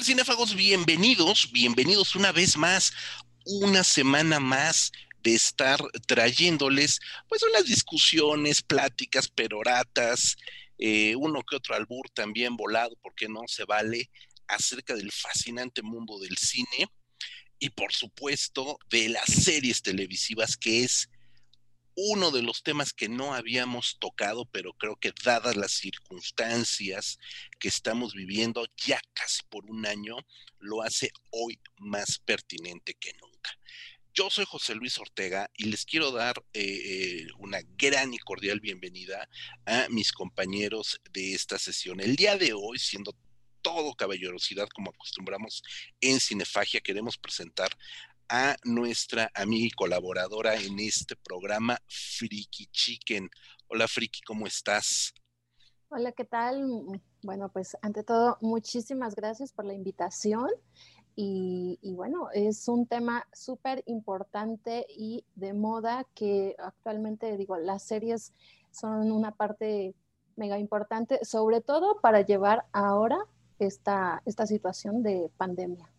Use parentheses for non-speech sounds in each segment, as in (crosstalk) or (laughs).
tal, cinéfagos? Bienvenidos, bienvenidos una vez más, una semana más de estar trayéndoles pues unas discusiones, pláticas, peroratas, eh, uno que otro albur también volado, porque no se vale, acerca del fascinante mundo del cine y por supuesto de las series televisivas, que es uno de los temas que no habíamos tocado, pero creo que dadas las circunstancias que estamos viviendo ya casi por un año, lo hace hoy más pertinente que nunca. Yo soy José Luis Ortega y les quiero dar eh, eh, una gran y cordial bienvenida a mis compañeros de esta sesión. El día de hoy, siendo todo caballerosidad como acostumbramos en Cinefagia, queremos presentar a nuestra amiga y colaboradora en este programa, Friki Chicken. Hola Friki, ¿cómo estás? Hola, ¿qué tal? Bueno, pues ante todo, muchísimas gracias por la invitación. Y, bueno, es un tema súper importante y de moda que actualmente, digo, las series son una parte mega importante, sobre todo para llevar ahora esta, esta situación de pandemia.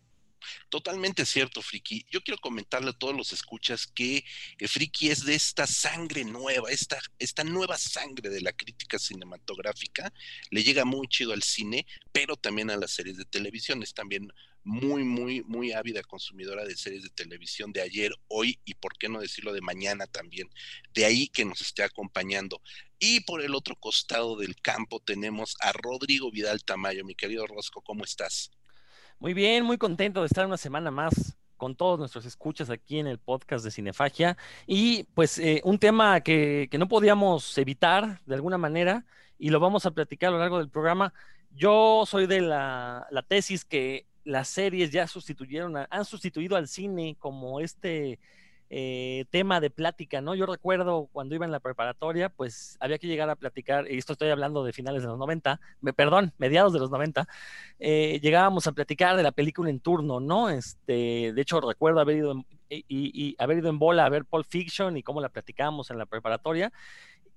Totalmente cierto, Friki. Yo quiero comentarle a todos los escuchas que el Friki es de esta sangre nueva, esta, esta nueva sangre de la crítica cinematográfica. Le llega muy chido al cine, pero también a las series de televisión. Es también muy, muy, muy ávida consumidora de series de televisión de ayer, hoy y por qué no decirlo de mañana también. De ahí que nos esté acompañando. Y por el otro costado del campo tenemos a Rodrigo Vidal Tamayo. Mi querido Rosco, ¿cómo estás? Muy bien, muy contento de estar una semana más con todos nuestros escuchas aquí en el podcast de Cinefagia. Y pues eh, un tema que, no podíamos evitar de alguna manera y lo vamos a platicar a lo largo del programa. Yo soy de la, la tesis que las series ya sustituyeron, han sustituido al cine como este eh, tema de plática, ¿no? Yo recuerdo cuando iba en la preparatoria, pues había que llegar a platicar, y esto estoy hablando de finales de los 90, me, perdón, mediados de los 90, eh, llegábamos a platicar de la película en turno, ¿no? Este, de hecho, recuerdo haber ido en, y, haber ido en bola a ver Pulp Fiction y cómo la platicábamos en la preparatoria.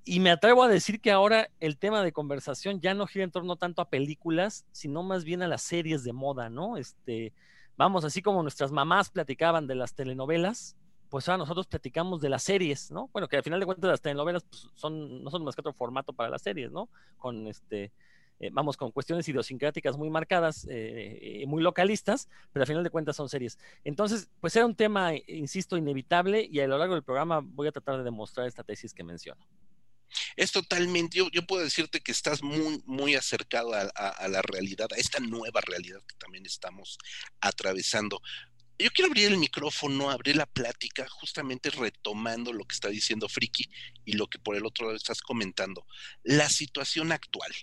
Y me atrevo a decir que ahora el tema de conversación ya no gira en torno tanto a películas, sino más bien a las series de moda, ¿no? Este, vamos, así como nuestras mamás platicaban de las telenovelas, pues ahora nosotros platicamos de las series, ¿no? Bueno, que al final de cuentas las telenovelas pues, son, no son más que otro formato para las series, ¿no? Con este, eh, vamos, con cuestiones idiosincráticas muy marcadas, eh, muy localistas, pero al final de cuentas son series. Entonces, pues era un tema, insisto, inevitable y a lo largo del programa voy a tratar de demostrar esta tesis que menciono. Es totalmente, yo, yo puedo decirte que estás muy, muy acercado a, la realidad, a esta nueva realidad que también estamos atravesando yo quiero abrir el micrófono, abrir la plática, justamente retomando lo que está diciendo Friki y lo que por el otro lado estás comentando. La situación actual.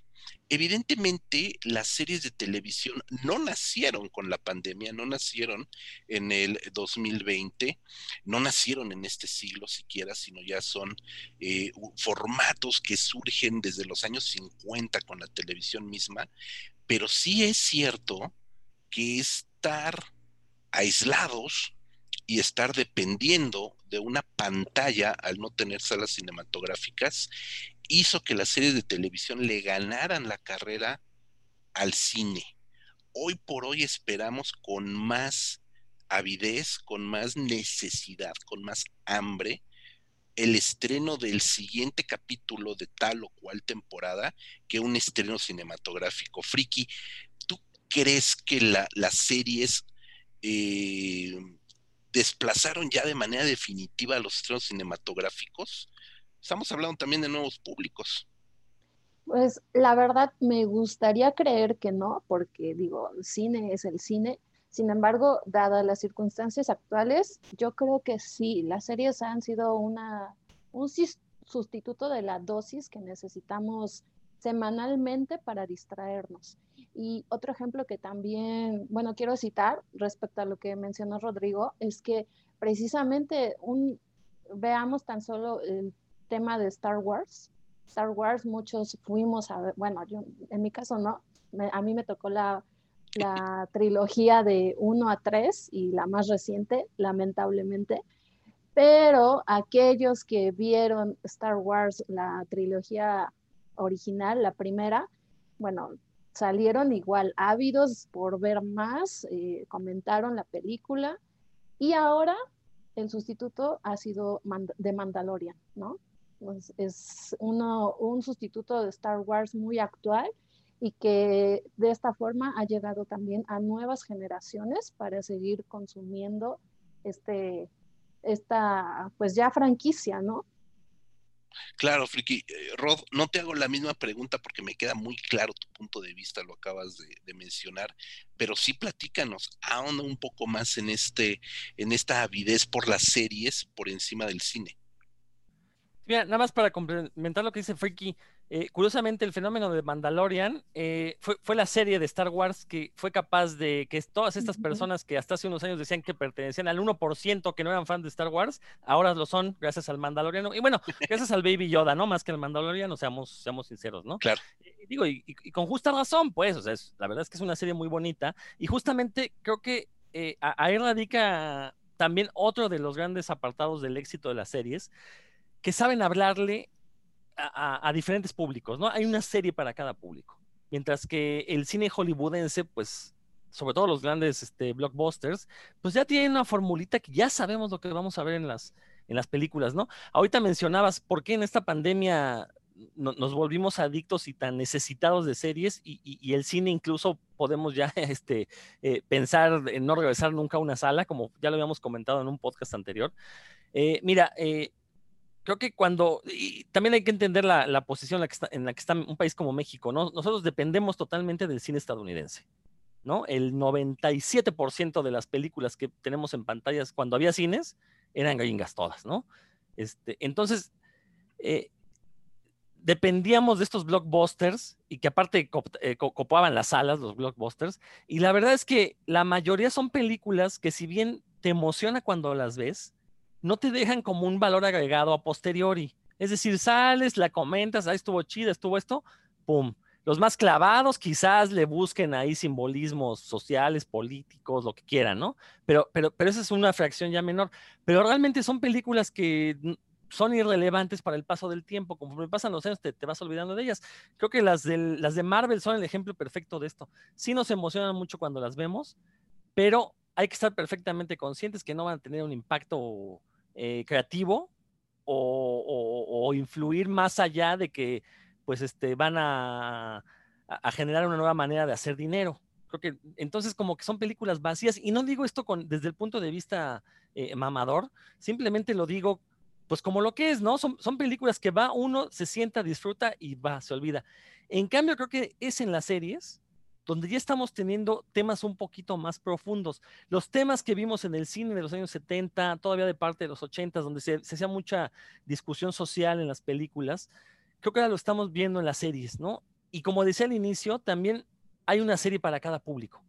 Evidentemente, las series de televisión no nacieron con la pandemia, no nacieron en el 2020, no nacieron en este siglo siquiera, sino ya son eh, formatos que surgen desde los años 50 con la televisión misma, pero sí es cierto que estar aislados y estar dependiendo de una pantalla al no tener salas cinematográficas hizo que las series de televisión le ganaran la carrera al cine. Hoy por hoy esperamos con más avidez, con más necesidad, con más hambre, el estreno del siguiente capítulo de tal o cual temporada que un estreno cinematográfico. Friki, ¿tú crees que las series eh, desplazaron ya de manera definitiva los estrenos cinematográficos. Estamos hablando también de nuevos públicos. Pues la verdad me gustaría creer que no, porque digo, el cine es el cine. Sin embargo, dadas las circunstancias actuales, yo creo que sí, las series han sido una, un sustituto de la dosis que necesitamos semanalmente para distraernos. Y otro ejemplo que también, bueno, quiero citar respecto a lo que mencionó Rodrigo, es que precisamente un, veamos tan solo el tema de Star Wars. Star Wars, muchos fuimos a ver, bueno, yo en mi caso no, a mí me tocó la, la trilogía de 1 a 3 y la más reciente, lamentablemente, pero aquellos que vieron Star Wars, la trilogía original, la primera, bueno, salieron igual ávidos por ver más, eh, comentaron la película y ahora el sustituto ha sido de Mandalorian, ¿no? es uno, un sustituto de Star Wars muy actual y que de esta forma ha llegado también a nuevas generaciones para seguir consumiendo este, esta, pues ya franquicia, ¿no? Claro, Friki. Eh, Rod, no te hago la misma pregunta porque me queda muy claro tu punto de vista, lo acabas de, mencionar, pero sí platícanos, ahonda un poco más en este, en esta avidez por las series por encima del cine. Mira, nada más para complementar lo que dice Freaky, eh, curiosamente el fenómeno de Mandalorian eh, fue, la serie de Star Wars que fue capaz de que todas estas personas que hasta hace unos años decían que pertenecían al 1% que no eran fans de Star Wars, ahora lo son gracias al Mandaloriano. Y bueno, (laughs) gracias al Baby Yoda, ¿no? Más que al Mandaloriano, seamos, seamos sinceros, ¿no? Claro. Y, digo, y, con justa razón, pues, o sea, la verdad es que es una serie muy bonita y justamente creo que eh, ahí radica también otro de los grandes apartados del éxito de las series, que saben hablarle a, diferentes públicos, ¿no? Hay una serie para cada público. Mientras que el cine hollywoodense, pues, sobre todo los grandes este, blockbusters, pues ya tienen una formulita que ya sabemos lo que vamos a ver en las, en las películas, ¿no? Ahorita mencionabas por qué en esta pandemia nos volvimos adictos y tan necesitados de series y, el cine incluso podemos ya (laughs) este, eh, pensar en no regresar nunca a una sala, como ya lo habíamos comentado en un podcast anterior. Eh, mira, eh, creo que cuando, y también hay que entender la, posición en la, que está, en la que está un país como México, ¿no? Nosotros dependemos totalmente del cine estadounidense, ¿no? El 97% de las películas que tenemos en pantallas cuando había cines eran gringas todas, ¿no? Este, entonces, eh, dependíamos de estos blockbusters y que aparte eh, copaban las salas, los blockbusters, y la verdad es que la mayoría son películas que si bien te emociona cuando las ves, no te dejan como un valor agregado a posteriori. Es decir, sales, la comentas, ahí estuvo chida, estuvo esto, pum. Los más clavados quizás le busquen ahí simbolismos sociales, políticos, lo que quieran, ¿no? Pero, pero, pero esa es una fracción ya menor. Pero realmente son películas que son irrelevantes para el paso del tiempo. Conforme pasan los años, te, te, vas olvidando de ellas. Creo que las, las de Marvel son el ejemplo perfecto de esto. Sí nos emocionan mucho cuando las vemos, pero hay que estar perfectamente conscientes que no van a tener un impacto eh, creativo o, influir más allá de que pues este, van a, generar una nueva manera de hacer dinero. Creo que entonces como que son películas vacías y no digo esto con, desde el punto de vista eh, mamador, simplemente lo digo pues como lo que es, ¿no? Son, son películas que va uno, se sienta, disfruta y va, se olvida. En cambio, creo que es en las series donde ya estamos teniendo temas un poquito más profundos. Los temas que vimos en el cine de los años 70, todavía de parte de los 80, donde se, hacía mucha discusión social en las películas, creo que ahora lo estamos viendo en las series, ¿no? Y como decía al inicio, también hay una serie para cada público.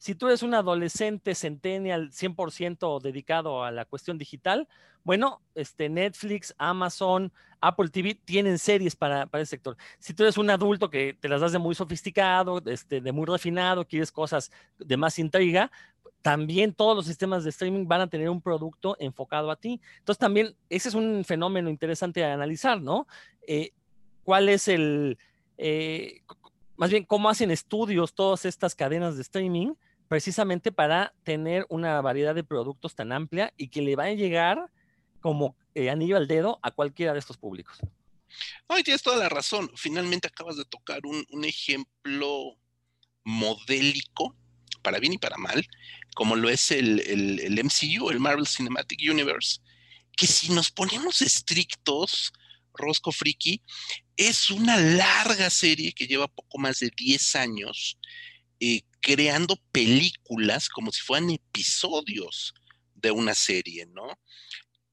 Si tú eres un adolescente centennial 100% dedicado a la cuestión digital, bueno, este Netflix, Amazon, Apple TV tienen series para, para ese sector. Si tú eres un adulto que te las das de muy sofisticado, este, de muy refinado, quieres cosas de más intriga, también todos los sistemas de streaming van a tener un producto enfocado a ti. Entonces también ese es un fenómeno interesante a analizar, ¿no? Eh, ¿Cuál es el, eh, más bien, cómo hacen estudios todas estas cadenas de streaming? Precisamente para tener una variedad de productos tan amplia y que le va a llegar como eh, anillo al dedo a cualquiera de estos públicos. No, y tienes toda la razón. Finalmente acabas de tocar un, ejemplo modélico, para bien y para mal, como lo es el, el, MCU, el Marvel Cinematic Universe, que si nos ponemos estrictos, Rosco Friki, es una larga serie que lleva poco más de 10 años, creando películas como si fueran episodios de una serie, ¿no?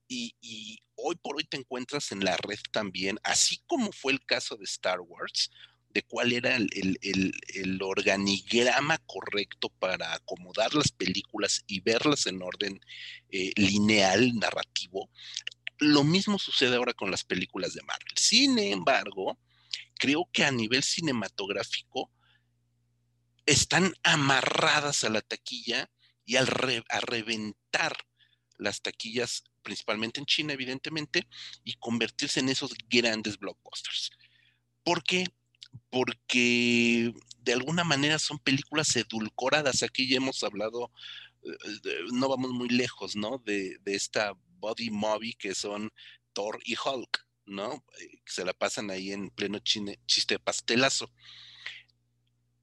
Y, hoy por hoy te encuentras en la red también, así como fue el caso de Star Wars, de cuál era el, organigrama correcto para acomodar las películas y verlas en orden eh, lineal, narrativo. Lo mismo sucede ahora con las películas de Marvel. Sin embargo, creo que a nivel cinematográfico, están amarradas a la taquilla y al a reventar las taquillas, principalmente en China, evidentemente, y convertirse en esos grandes blockbusters. ¿Por qué? Porque de alguna manera son películas edulcoradas. Aquí ya hemos hablado, eh, no vamos muy lejos, ¿no? De, de esta body movie que son Thor y Hulk, ¿no? Eh, se la pasan ahí en pleno chiste de pastelazo.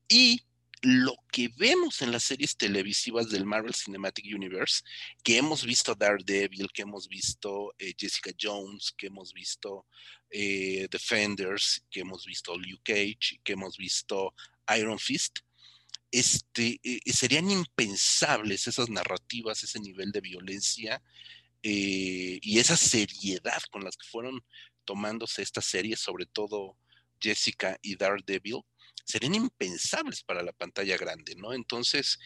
Y lo que vemos en las series televisivas del Marvel Cinematic Universe, que hemos visto Daredevil, que hemos visto eh, Jessica Jones, que hemos visto eh, Defenders, que hemos visto Luke Cage, que hemos visto Iron Fist, este, eh, serían impensables esas narrativas, ese nivel de violencia y esa seriedad con las que fueron tomándose estas series, sobre todo Jessica y Daredevil, serían impensables para la pantalla grande, ¿no? Entonces,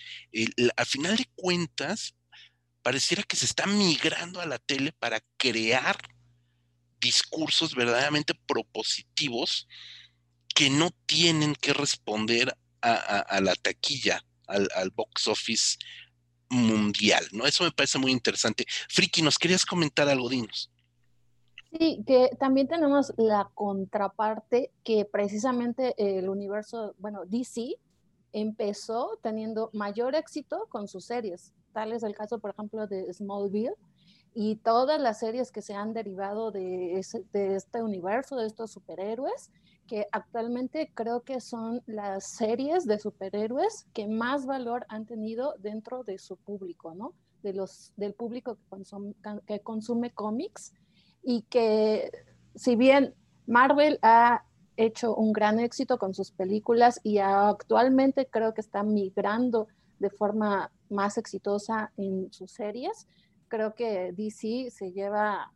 al final de cuentas, pareciera que se está migrando a la tele para crear discursos verdaderamente propositivos que no tienen que responder a, la taquilla, al, al, box office mundial, ¿no? Eso me parece muy interesante. Friki, ¿nos querías comentar algo, Dinos? Sí, que también tenemos la contraparte que precisamente el universo, bueno, DC empezó teniendo mayor éxito con sus series. Tal es el caso, por ejemplo, de Smallville y todas las series que se han derivado de, de este universo, de estos superhéroes, que actualmente creo que son las series de superhéroes que más valor han tenido dentro de su público, ¿no? De los, del público que consume, que consume cómics y que si bien Marvel ha hecho un gran éxito con sus películas y actualmente creo que está migrando de forma más exitosa en sus series, creo que DC se lleva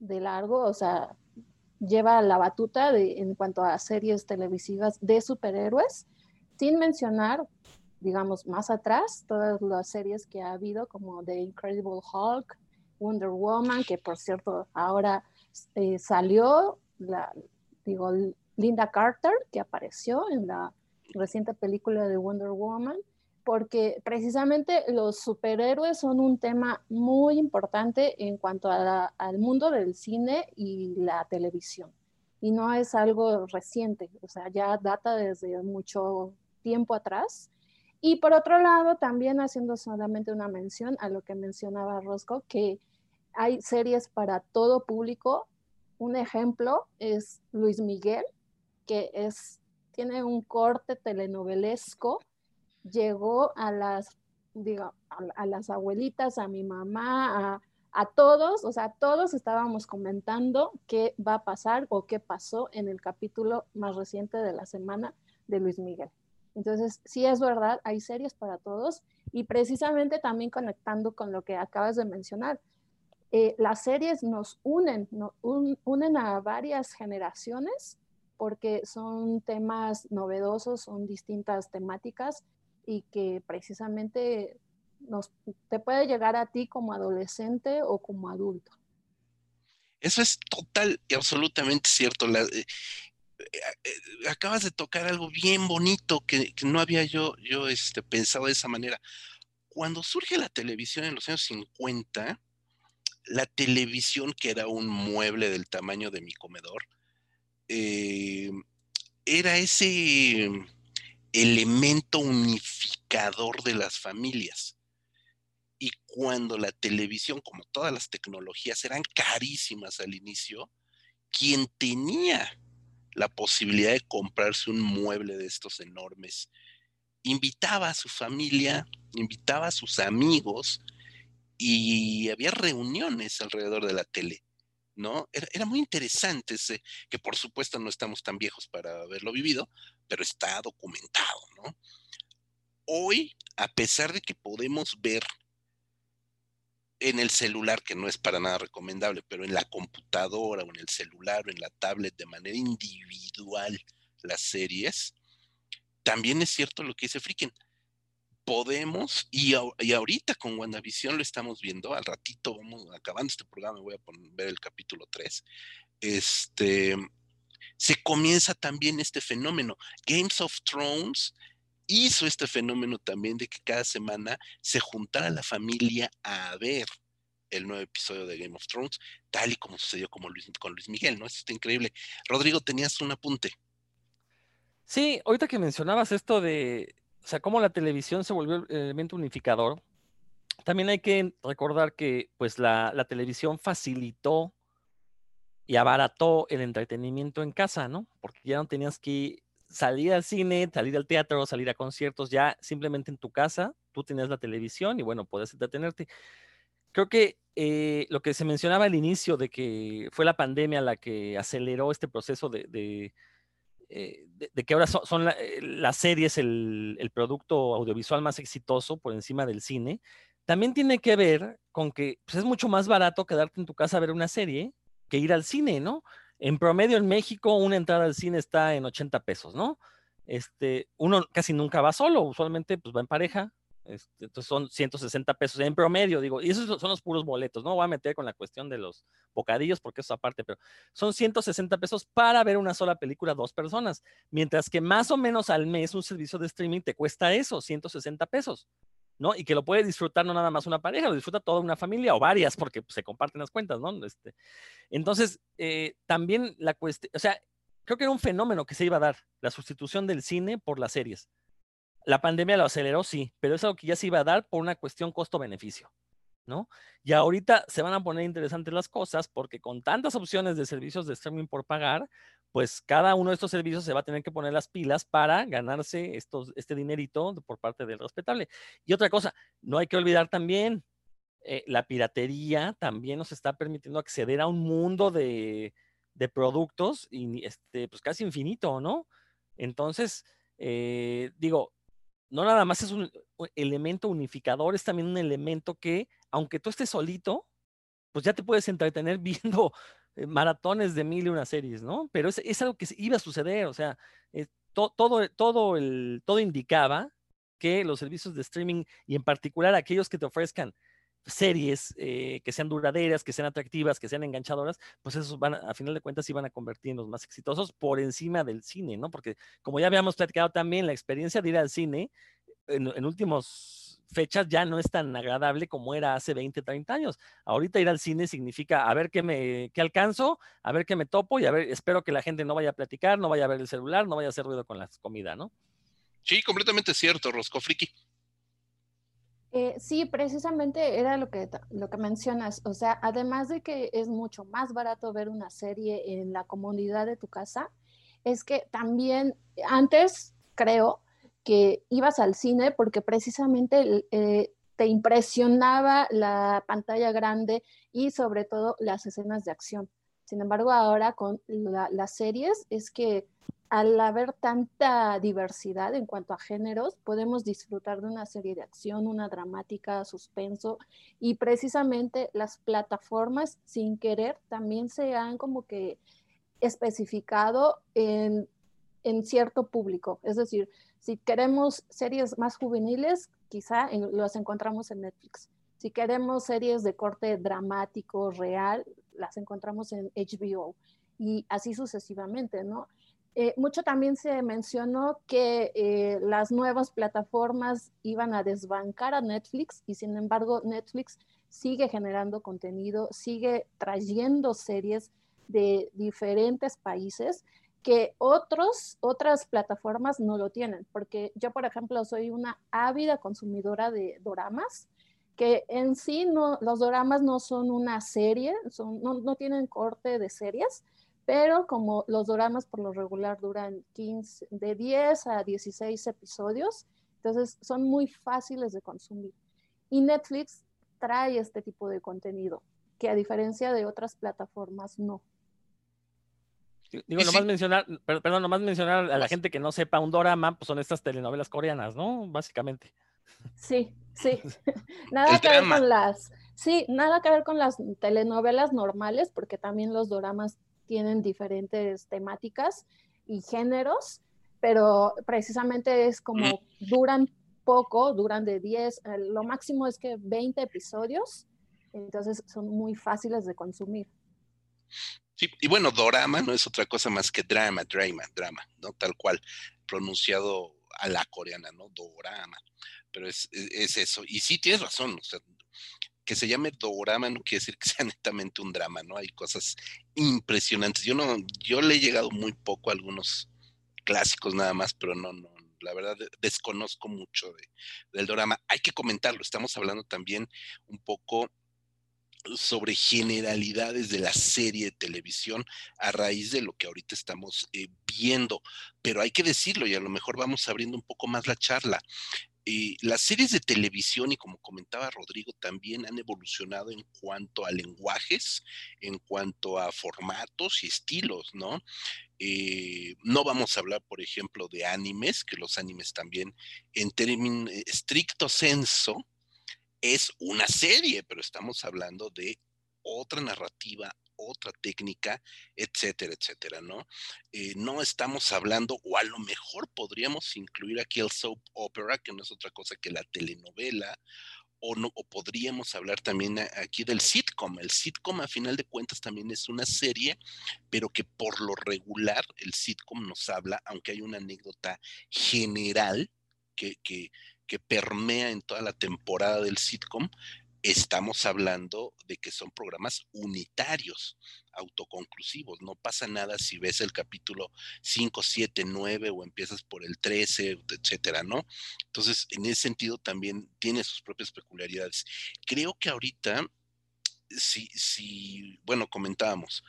de largo, o sea, lleva la batuta en cuanto a series televisivas de superhéroes, sin mencionar, digamos, más atrás, todas las series que ha habido, como The Incredible Hulk, Wonder Woman, que por cierto ahora eh, salió, digo, Linda Carter, que apareció en la reciente película de Wonder Woman, porque precisamente los superhéroes son un tema muy importante en cuanto al mundo del cine y la televisión. Y no es algo reciente, o sea, ya data desde mucho tiempo atrás. Y por otro lado, también haciendo solamente una mención a lo que mencionaba Rosco, que hay series para todo público. Un ejemplo es Luis Miguel, que es, tiene un corte telenovelesco. Llegó a las, digo, a, las abuelitas, a mi mamá, a, a todos, o sea, todos estábamos comentando qué va a pasar o qué pasó en el capítulo más reciente de la semana de Luis Miguel. Entonces, sí es verdad, hay series para todos y precisamente también conectando con lo que acabas de mencionar, eh, las series nos unen, unen a varias generaciones porque son temas novedosos, son distintas temáticas y que precisamente nos, te puede llegar a ti como adolescente o como adulto. Eso es total y absolutamente cierto. Eh, eh, acabas de tocar algo bien bonito que, no había yo, yo este, pensado de esa manera. Cuando surge la televisión en los años 50, la televisión, que era un mueble del tamaño de mi comedor, eh, era ese elemento unificador de las familias. Y cuando la televisión, como todas las tecnologías, eran carísimas al inicio, quien tenía la posibilidad de comprarse un mueble de estos enormes, invitaba a su familia, invitaba a sus amigos y había reuniones alrededor de la tele, ¿no? Era, muy interesante ese, que por supuesto no estamos tan viejos para haberlo vivido, pero está documentado, ¿no? Hoy, a pesar de que podemos ver en el celular, que no es para nada recomendable, pero en la computadora o en el celular o en la tablet de manera individual las series, también es cierto lo que dice Fricken podemos, y, ahorita con WandaVision lo estamos viendo, al ratito vamos acabando este programa, voy a poner, ver el capítulo 3, este, se comienza también este fenómeno. Games of Thrones hizo este fenómeno también de que cada semana se juntara la familia a ver el nuevo episodio de Game of Thrones, tal y como sucedió con Luis Miguel, ¿no? Esto está increíble. Rodrigo, tenías un apunte. Sí, ahorita que mencionabas esto de, o sea, cómo la televisión se volvió el elemento unificador, también hay que recordar que pues la, televisión facilitó y abarató el entretenimiento en casa, ¿no? Porque ya no tenías que salir al cine, salir al teatro, salir a conciertos, ya simplemente en tu casa, tú tenías la televisión y bueno, puedes entretenerte. Creo que eh, lo que se mencionaba al inicio de que fue la pandemia la que aceleró este proceso de, eh, que ahora son, eh, las series el, el, producto audiovisual más exitoso por encima del cine, también tiene que ver con que pues, es mucho más barato quedarte en tu casa a ver una serie que ir al cine, ¿no? En promedio en México una entrada al cine está en 80 pesos, ¿no? Este, uno casi nunca va solo, usualmente pues va en pareja, este, entonces son 160 pesos en promedio, digo, y esos son los puros boletos, no voy a meter con la cuestión de los bocadillos porque eso aparte, pero son 160 pesos para ver una sola película dos personas, mientras que más o menos al mes un servicio de streaming te cuesta eso, 160 pesos. ¿no? Y que lo puede disfrutar no nada más una pareja, lo disfruta toda una familia o varias, porque se comparten las cuentas, ¿no? Este, entonces, eh, también la cuestión, o sea, creo que era un fenómeno que se iba a dar, la sustitución del cine por las series. La pandemia lo aceleró, sí, pero es algo que ya se iba a dar por una cuestión costo-beneficio, ¿no? Y ahorita se van a poner interesantes las cosas porque con tantas opciones de servicios de streaming por pagar, pues cada uno de estos servicios se va a tener que poner las pilas para ganarse estos, este dinerito por parte del respetable. Y otra cosa, no hay que olvidar también, eh, la piratería también nos está permitiendo acceder a un mundo de, de productos y este, pues casi infinito, ¿no? Entonces, eh, digo, no nada más es un elemento unificador, es también un elemento que, aunque tú estés solito, pues ya te puedes entretener (laughs) viendo eh, maratones de mil y una series, ¿no? Pero es, es algo que iba a suceder, o sea, eh, todo, todo, el, todo indicaba que los servicios de streaming y en particular aquellos que te ofrezcan series eh, que sean duraderas, que sean atractivas, que sean enganchadoras, pues esos van, a, final de cuentas, iban a convertir en los más exitosos por encima del cine, ¿no? Porque como ya habíamos platicado también, la experiencia de ir al cine en, en últimos fechas ya no es tan agradable como era hace 20, 30 años. Ahorita ir al cine significa a ver qué me qué alcanzo, a ver qué me topo y a ver, espero que la gente no vaya a platicar, no vaya a ver el celular, no vaya a hacer ruido con la comida, ¿no? Sí, completamente cierto, Rosco Friki. Eh, sí, precisamente era lo que, lo que mencionas. O sea, además de que es mucho más barato ver una serie en la comunidad de tu casa, es que también antes, creo, que ibas al cine porque precisamente eh, te impresionaba la pantalla grande y sobre todo las escenas de acción. Sin embargo, ahora con las series es que al haber tanta diversidad en cuanto a géneros, podemos disfrutar de una serie de acción, una dramática, suspenso, y precisamente las plataformas sin querer también se han como que especificado en, en cierto público. Es decir, si queremos series más juveniles, quizá las encontramos en Netflix. Si queremos series de corte dramático, real, las encontramos en HBO y así sucesivamente, ¿no? Eh, mucho también se mencionó que eh, las nuevas plataformas iban a desbancar a Netflix y sin embargo Netflix sigue generando contenido, sigue trayendo series de diferentes países que otros, otras plataformas no lo tienen, porque yo, por ejemplo, soy una ávida consumidora de doramas, que en sí los doramas no son una serie, no, no, tienen corte de series, pero como los doramas por lo regular duran 15, de 10 a 16 episodios, entonces son muy fáciles de consumir. Y Netflix trae este tipo de contenido, que a diferencia de otras plataformas no. Digo, nomás mencionar, perdón, nomás mencionar a la gente que no sepa, un dorama, pues son estas telenovelas coreanas, ¿no? Básicamente. Sí, sí. (laughs) (laughs) nada que ver con las, sí, nada que ver con las telenovelas normales, porque también los doramas tienen diferentes temáticas y géneros, pero precisamente es como duran poco, duran de 10, eh, lo máximo es que 20 episodios, entonces son muy fáciles de consumir. Sí, y bueno, dorama no es otra cosa más que drama, drama, drama, ¿no? Tal cual, pronunciado a la coreana, ¿no? Dorama. Pero es, es, eso. Y sí, tienes razón, o sea, que se llame dorama no quiere decir que sea (laughs) netamente un drama, ¿no? Hay cosas impresionantes. Yo no, yo le he llegado muy poco a algunos clásicos nada más, pero no, no, la verdad desconozco mucho del drama. Hay que comentarlo, estamos hablando también un poco sobre generalidades de la serie de televisión a raíz de lo que ahorita estamos eh, viendo, pero hay que decirlo y a lo mejor vamos abriendo un poco más la charla. Eh, las series de televisión, y como comentaba Rodrigo, también han evolucionado en cuanto a lenguajes, en cuanto a formatos y estilos, ¿no? Eh, no vamos a hablar, por ejemplo, de animes, que los animes también, en términos estricto senso, es una serie, pero estamos hablando de otra narrativa, otra técnica, etcétera, etcétera, ¿no? Eh, no estamos hablando, o a lo mejor podríamos incluir aquí el soap opera, que no es otra cosa que la telenovela, o, no, o podríamos hablar también aquí del sitcom. El sitcom, a final de cuentas, también es una serie, pero que por lo regular el sitcom nos habla, aunque hay una anécdota general que, que, que permea en toda la temporada del sitcom, estamos hablando de que son programas unitarios, autoconclusivos. No pasa nada si ves el capítulo 5, 7, 9 o empiezas por el 13, etcétera, ¿no? Entonces, en ese sentido también tiene sus propias peculiaridades. Creo que ahorita, si, si bueno, comentábamos,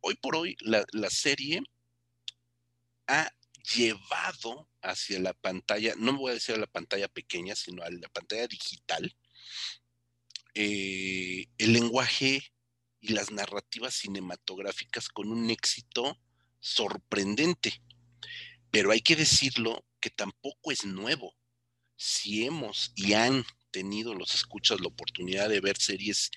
hoy por hoy la, la serie ha llevado hacia la pantalla, no me voy a decir a la pantalla pequeña, sino a la pantalla digital, eh, el lenguaje y las narrativas cinematográficas con un éxito sorprendente. Pero hay que decirlo que tampoco es nuevo. Si hemos y han tenido los escuchas la oportunidad de ver series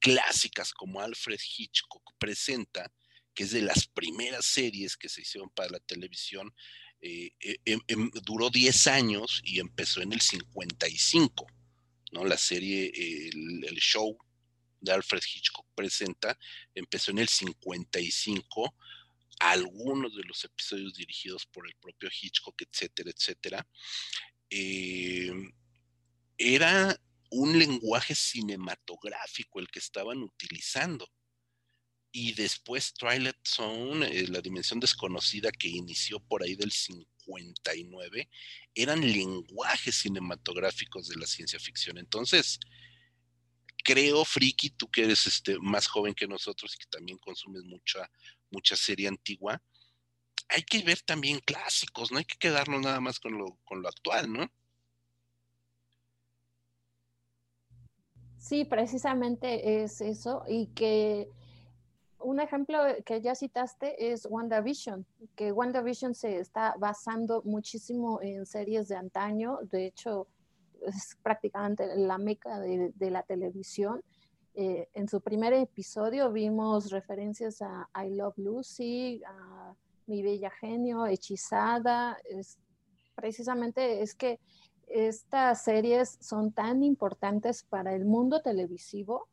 clásicas como Alfred Hitchcock presenta, que es de las primeras series que se hicieron para la televisión, eh, eh, em, em, duró 10 años y empezó en el 55. ¿No? La serie, el, show de Alfred Hitchcock presenta, empezó en el 55, algunos de los episodios dirigidos por el propio Hitchcock, etcétera, etcétera. Eh, era un lenguaje cinematográfico el que estaban utilizando. Y después Twilight Zone, eh, la dimensión desconocida que inició por ahí del 59, eran lenguajes cinematográficos de la ciencia ficción. Entonces, creo, Friki, tú que eres este, más joven que nosotros y que también consumes mucha, mucha serie antigua, hay que ver también clásicos, no hay que quedarnos nada más con lo, con lo actual, ¿no? Sí, precisamente es eso, y que un ejemplo que ya citaste es WandaVision, que WandaVision se está basando muchísimo en series de antaño, de hecho es prácticamente la meca de, la televisión. Eh, en su primer episodio vimos referencias a I Love Lucy, a Mi Bella Genio, Hechizada. Es, precisamente es que estas series son tan importantes para el mundo televisivo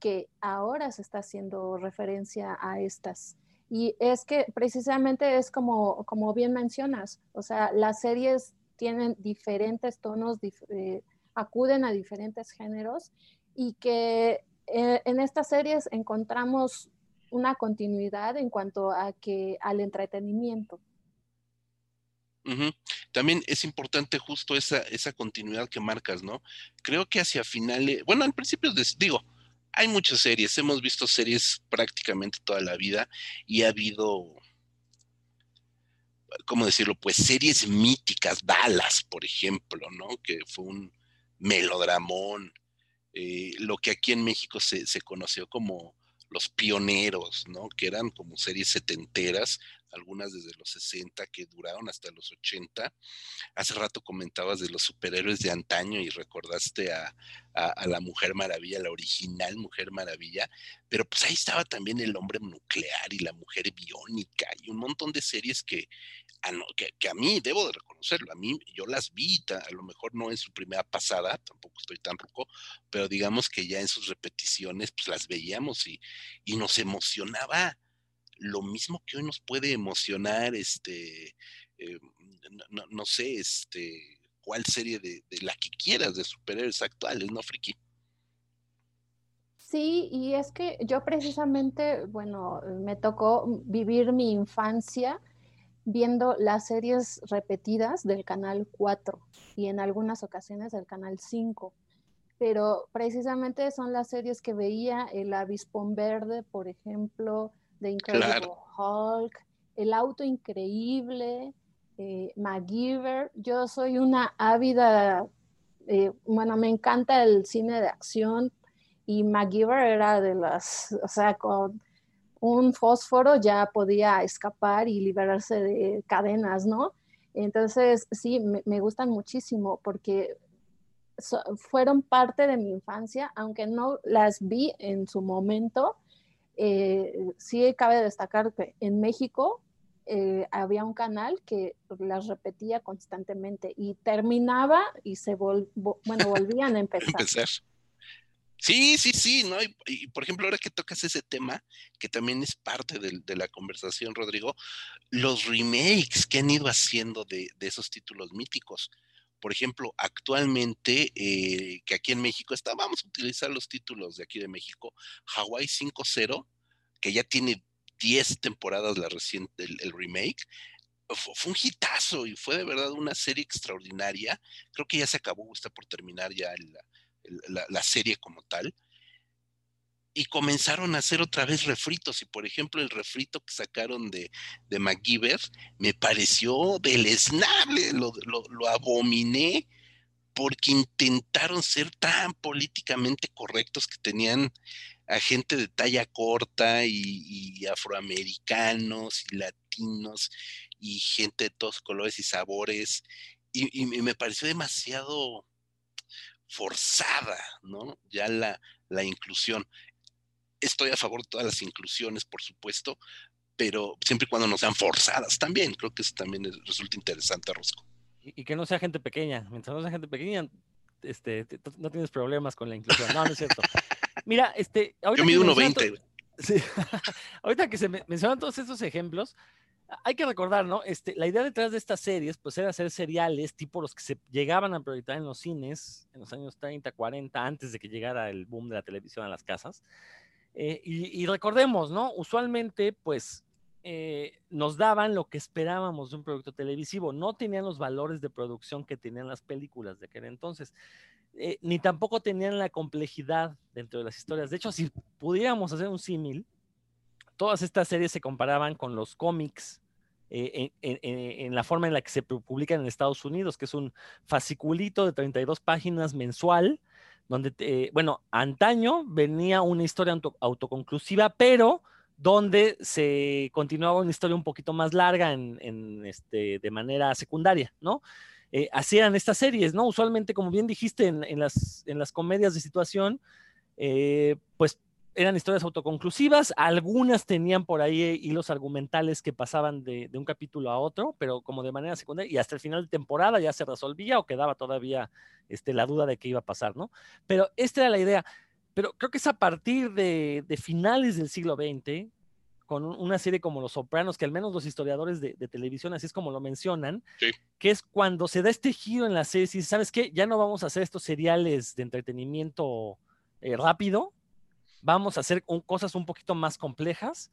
que ahora se está haciendo referencia a estas. Y es que precisamente es como, como bien mencionas, o sea, las series tienen diferentes tonos, eh, acuden a diferentes géneros y que eh, en estas series encontramos una continuidad en cuanto a que al entretenimiento. También es importante justo esa, esa continuidad que marcas, ¿no? Creo que hacia finales, bueno, al principio digo, hay muchas series, hemos visto series prácticamente toda la vida y ha habido, ¿cómo decirlo? Pues series míticas, Dallas, por ejemplo, ¿no? Que fue un melodramón, eh, lo que aquí en México se, se conoció como los pioneros, ¿no? Que eran como series setenteras, algunas desde los 60 que duraron hasta los 80. Hace rato comentabas de los superhéroes de antaño y recordaste a, la Mujer Maravilla, la original Mujer Maravilla, pero pues ahí estaba también el hombre nuclear y la mujer biónica y un montón de series que, que, a mí, debo de reconocerlo, a mí yo las vi, a lo mejor no en su primera pasada, tampoco estoy tan ruco, pero digamos que ya en sus repeticiones pues las veíamos y, y nos emocionaba lo mismo que hoy nos puede emocionar, este, eh, no, sé, este, cuál serie de, la que quieras de superhéroes actuales, ¿no, Friki? Sí, y es que yo precisamente, bueno, me tocó vivir mi infancia viendo las series repetidas del canal 4 y en algunas ocasiones del canal 5. Pero precisamente son las series que veía el avispón verde, por ejemplo, de Incredible Hulk, el auto increíble, eh, MacGyver. Yo soy una ávida, eh, bueno, me encanta el cine de acción y MacGyver era de las, o sea, con un fósforo ya podía escapar y liberarse de cadenas, ¿no? Entonces, sí, me, gustan muchísimo porque fueron parte de mi infancia, aunque no las vi en su momento. Eh, sí cabe destacar que en México eh, había un canal que las repetía constantemente y terminaba y se bueno, volvían a (laughs) empezar. Sí, sí, sí, ¿no? Y, por ejemplo, ahora que tocas ese tema, que también es parte de, la conversación, Rodrigo, los remakes que han ido haciendo de, esos títulos míticos. Por ejemplo, actualmente, eh, que aquí en México está, vamos a utilizar los títulos de aquí de México, Hawaii 5.0, que ya tiene 10 temporadas la reciente, el, remake, fue, un hitazo y fue de verdad una serie extraordinaria. Creo que ya se acabó, está por terminar ya el, la, serie como tal, y comenzaron a hacer otra vez refritos. Y por ejemplo, el refrito que sacaron de, de me pareció deleznable, lo, lo, abominé porque intentaron ser tan políticamente correctos que tenían a gente de talla corta y, afroamericanos y latinos y gente de todos colores y sabores. y, me pareció demasiado forzada, ¿no? Ya la, la inclusión. Estoy a favor de todas las inclusiones, por supuesto, pero siempre y cuando no sean forzadas también. Creo que eso también resulta interesante, Rosco. Y, que no sea gente pequeña. Mientras no sea gente pequeña, este, no tienes problemas con la inclusión. No, no es cierto. Mira, este. Yo mido 1,20. Sí. (laughs) ahorita que se mencionan todos estos ejemplos, hay que recordar, ¿no? Este, la idea detrás de estas series, pues era hacer seriales tipo los que se llegaban a proyectar en los cines en los años 30, 40, antes de que llegara el boom de la televisión a las casas. Eh, y, recordemos, ¿no? Usualmente, pues, eh, nos daban lo que esperábamos de un producto televisivo. No tenían los valores de producción que tenían las películas de aquel entonces. Eh, ni tampoco tenían la complejidad dentro de las historias. De hecho, si pudiéramos hacer un símil, todas estas series se comparaban con los cómics eh, en, la forma en la que se publican en Estados Unidos, que es un fasciculito de 32 páginas mensual, donde, bueno, antaño venía una historia autoconclusiva, pero donde se continuaba una historia un poquito más larga en, este, de manera secundaria, ¿no? Eh, eran estas series, ¿no? Usualmente, como bien dijiste, en, las, en las comedias de situación, eh, pues eran historias autoconclusivas, algunas tenían por ahí eh, hilos argumentales que pasaban de, un capítulo a otro, pero como de manera secundaria, y hasta el final de temporada ya se resolvía o quedaba todavía este, la duda de qué iba a pasar, ¿no? Pero esta era la idea. Pero creo que es a partir de, finales del siglo XX, con una serie como Los Sopranos, que al menos los historiadores de, televisión, así es como lo mencionan, que es cuando se da este giro en la serie, y sabes qué, ya no vamos a hacer estos seriales de entretenimiento eh, rápido, vamos a hacer cosas un poquito más complejas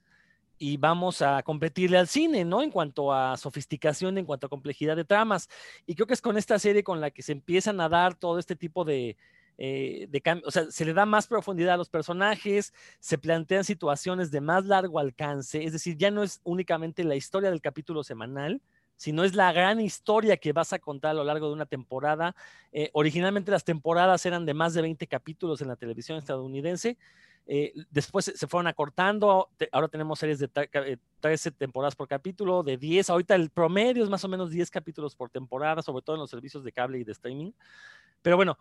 y vamos a competirle al cine, ¿no? En cuanto a sofisticación, en cuanto a complejidad de tramas. Y creo que es con esta serie con la que se empiezan a dar todo este tipo de, eh, de o sea, se le da más profundidad a los personajes, se plantean situaciones de más largo alcance, es decir, ya no es únicamente la historia del capítulo semanal, sino es la gran historia que vas a contar a lo largo de una temporada. Eh, originalmente las temporadas eran de más de 20 capítulos en la televisión estadounidense. Eh, después se fueron acortando, ahora tenemos series de 13 temporadas por capítulo, de 10, ahorita el promedio es más o menos 10 capítulos por temporada, sobre todo en los servicios de cable y de streaming. Pero bueno,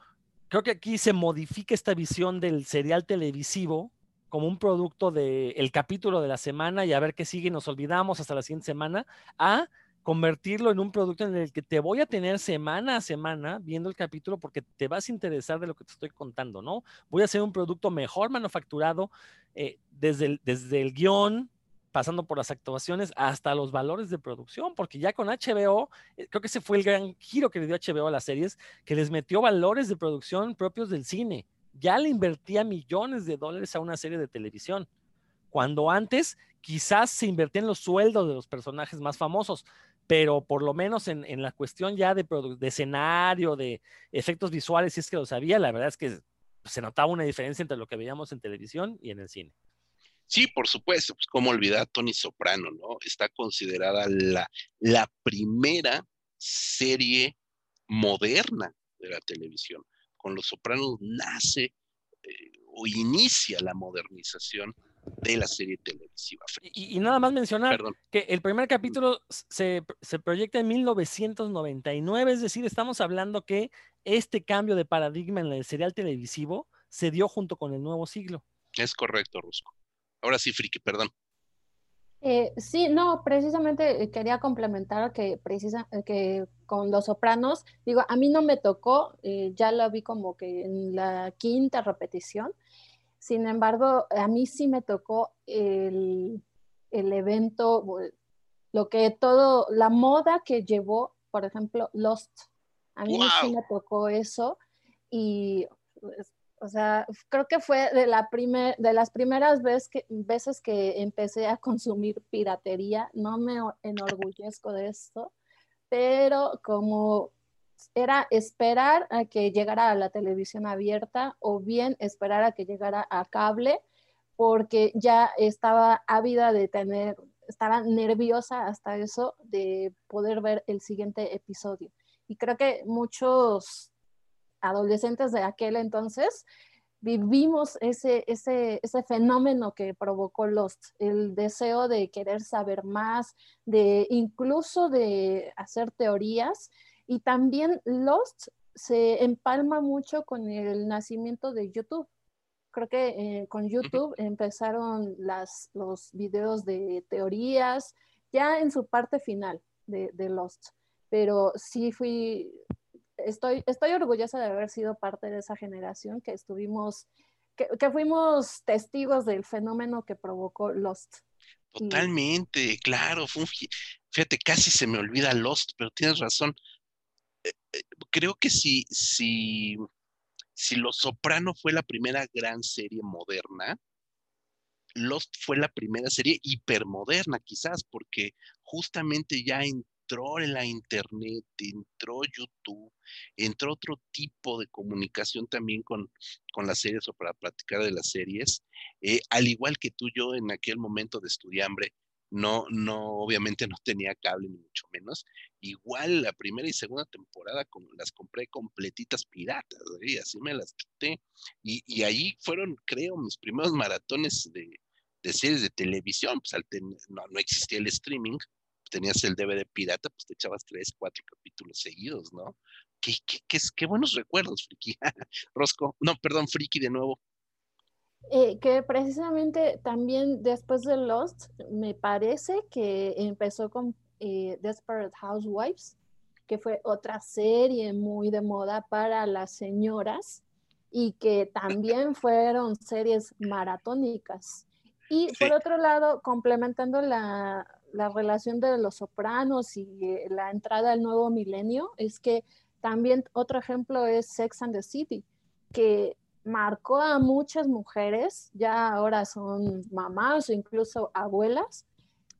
creo que aquí se modifica esta visión del serial televisivo como un producto del capítulo de la semana y a ver qué sigue, nos olvidamos hasta la siguiente semana, a convertirlo en un producto en el que te voy a tener semana a semana viendo el capítulo porque te vas a interesar de lo que te estoy contando, ¿no? Voy a hacer un producto mejor manufacturado eh, desde, el, desde el guion, pasando por las actuaciones hasta los valores de producción, porque ya con HBO, eh, creo que ese fue el gran giro que le dio HBO a las series, que les metió valores de producción propios del cine. Ya le invertía millones de dólares a una serie de televisión cuando antes quizás se invertían los sueldos de los personajes más famosos, pero por lo menos en, la cuestión ya de, de, escenario, de efectos visuales, si es que lo sabía, la verdad es que se notaba una diferencia entre lo que veíamos en televisión y en el cine. Sí, por supuesto, pues cómo olvidar Tony Soprano, ¿no? Está considerada la, la primera serie moderna de la televisión. Con Los Sopranos nace eh, o inicia la modernización de la serie televisiva. Y, nada más mencionar que el primer capítulo se, se, proyecta en 1999, es decir, estamos hablando que este cambio de paradigma en el serial televisivo se dio junto con el nuevo siglo. Es correcto, Rusco. Ahora sí, Friki, perdón. Eh, sí, no, precisamente eh, quería complementar que, precisa, eh, que con Los Sopranos, digo, a mí no me tocó, ya lo vi como que en la quinta repetición, sin embargo, a mí sí me tocó el, el evento, lo que todo, la moda que llevó, por ejemplo, Lost. A mí sí me tocó eso y pues, o sea, creo que fue de, la primer, de las primeras vez que, veces que empecé a consumir piratería. No me enorgullezco de esto, pero como era esperar a que llegara a la televisión abierta o bien esperar a que llegara a cable, porque ya estaba ávida de tener, estaba nerviosa hasta eso de poder ver el siguiente episodio. Y creo que muchos adolescentes de aquel entonces, vivimos ese, ese, ese fenómeno que provocó Lost, el deseo de querer saber más, de incluso de hacer teorías. Y también Lost se empalma mucho con el nacimiento de YouTube. Creo que eh, con YouTube empezaron las, los videos de teorías, ya en su parte final de, de Lost. Pero sí fui, estoy, estoy orgullosa de haber sido parte de esa generación que estuvimos, que, fuimos testigos del fenómeno que provocó Lost. Totalmente, claro. fíjate, casi se me olvida Lost, pero tienes razón. Eh, creo que si, si, si Los Soprano fue la primera gran serie moderna, Lost fue la primera serie hipermoderna, quizás, porque justamente ya en entró en la internet, entró YouTube, entró otro tipo de comunicación también con, con las series o para platicar de las series. Eh, al igual que tú, yo en aquel momento de estudiambre, no, no, obviamente no tenía cable ni mucho menos. Igual la primera y segunda temporada las compré completitas piratas, y así me las quité. Y, y, ahí fueron, creo, mis primeros maratones de, series de televisión, pues no, no existía el streaming, tenías el DVD pirata, pues te echabas tres, cuatro capítulos seguidos, ¿no? Qué, qué, qué, buenos recuerdos, Friki. (laughs) Rosco, no, perdón, Friki de nuevo. Eh, que precisamente también después de Lost, me parece que empezó con eh, Desperate Housewives, que fue otra serie muy de moda para las señoras y que también fueron series maratónicas. Y por otro lado, complementando la, la relación de los sopranos y eh, la entrada al nuevo milenio es que también otro ejemplo es Sex and the City, que marcó a muchas mujeres, ya ahora son mamás o incluso abuelas,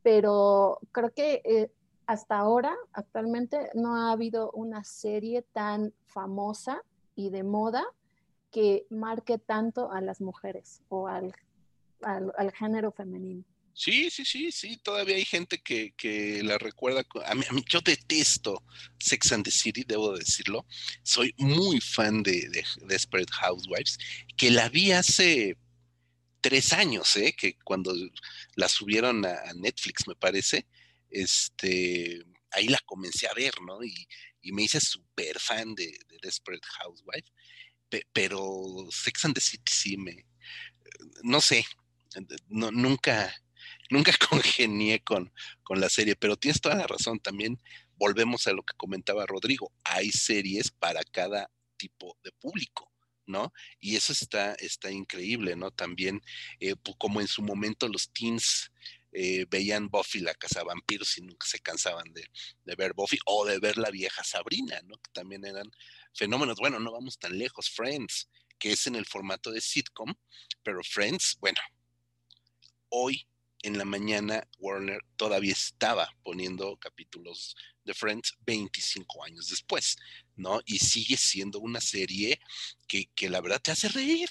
pero creo que eh, hasta ahora, actualmente, no ha habido una serie tan famosa y de moda que marque tanto a las mujeres o al género femenino. Sí, sí, sí, sí, todavía hay gente que, la recuerda. A mí, a mí, yo detesto Sex and the City, debo decirlo. Soy muy fan de, de Desperate Housewives, que la vi hace tres años, ¿eh? que cuando la subieron a, Netflix, me parece, este, ahí la comencé a ver, ¿no? Y, me hice súper fan de, de, Desperate Housewives, pero Sex and the City sí me, no sé, no, nunca, nunca (laughs) congenié con, con la serie, pero tienes toda la razón, también volvemos a lo que comentaba Rodrigo, hay series para cada tipo de público. ¿no? Y eso está, está increíble, ¿no? También, eh, como en su momento los teens eh, veían Buffy la casa vampiros y nunca se cansaban de, de, ver Buffy o de ver la vieja Sabrina, ¿no? Que también eran fenómenos. Bueno, no vamos tan lejos. Friends, que es en el formato de sitcom, pero Friends, bueno, hoy en la mañana Warner todavía estaba poniendo capítulos de Friends 25 años después, ¿no? Y sigue siendo una serie que, que la verdad te hace reír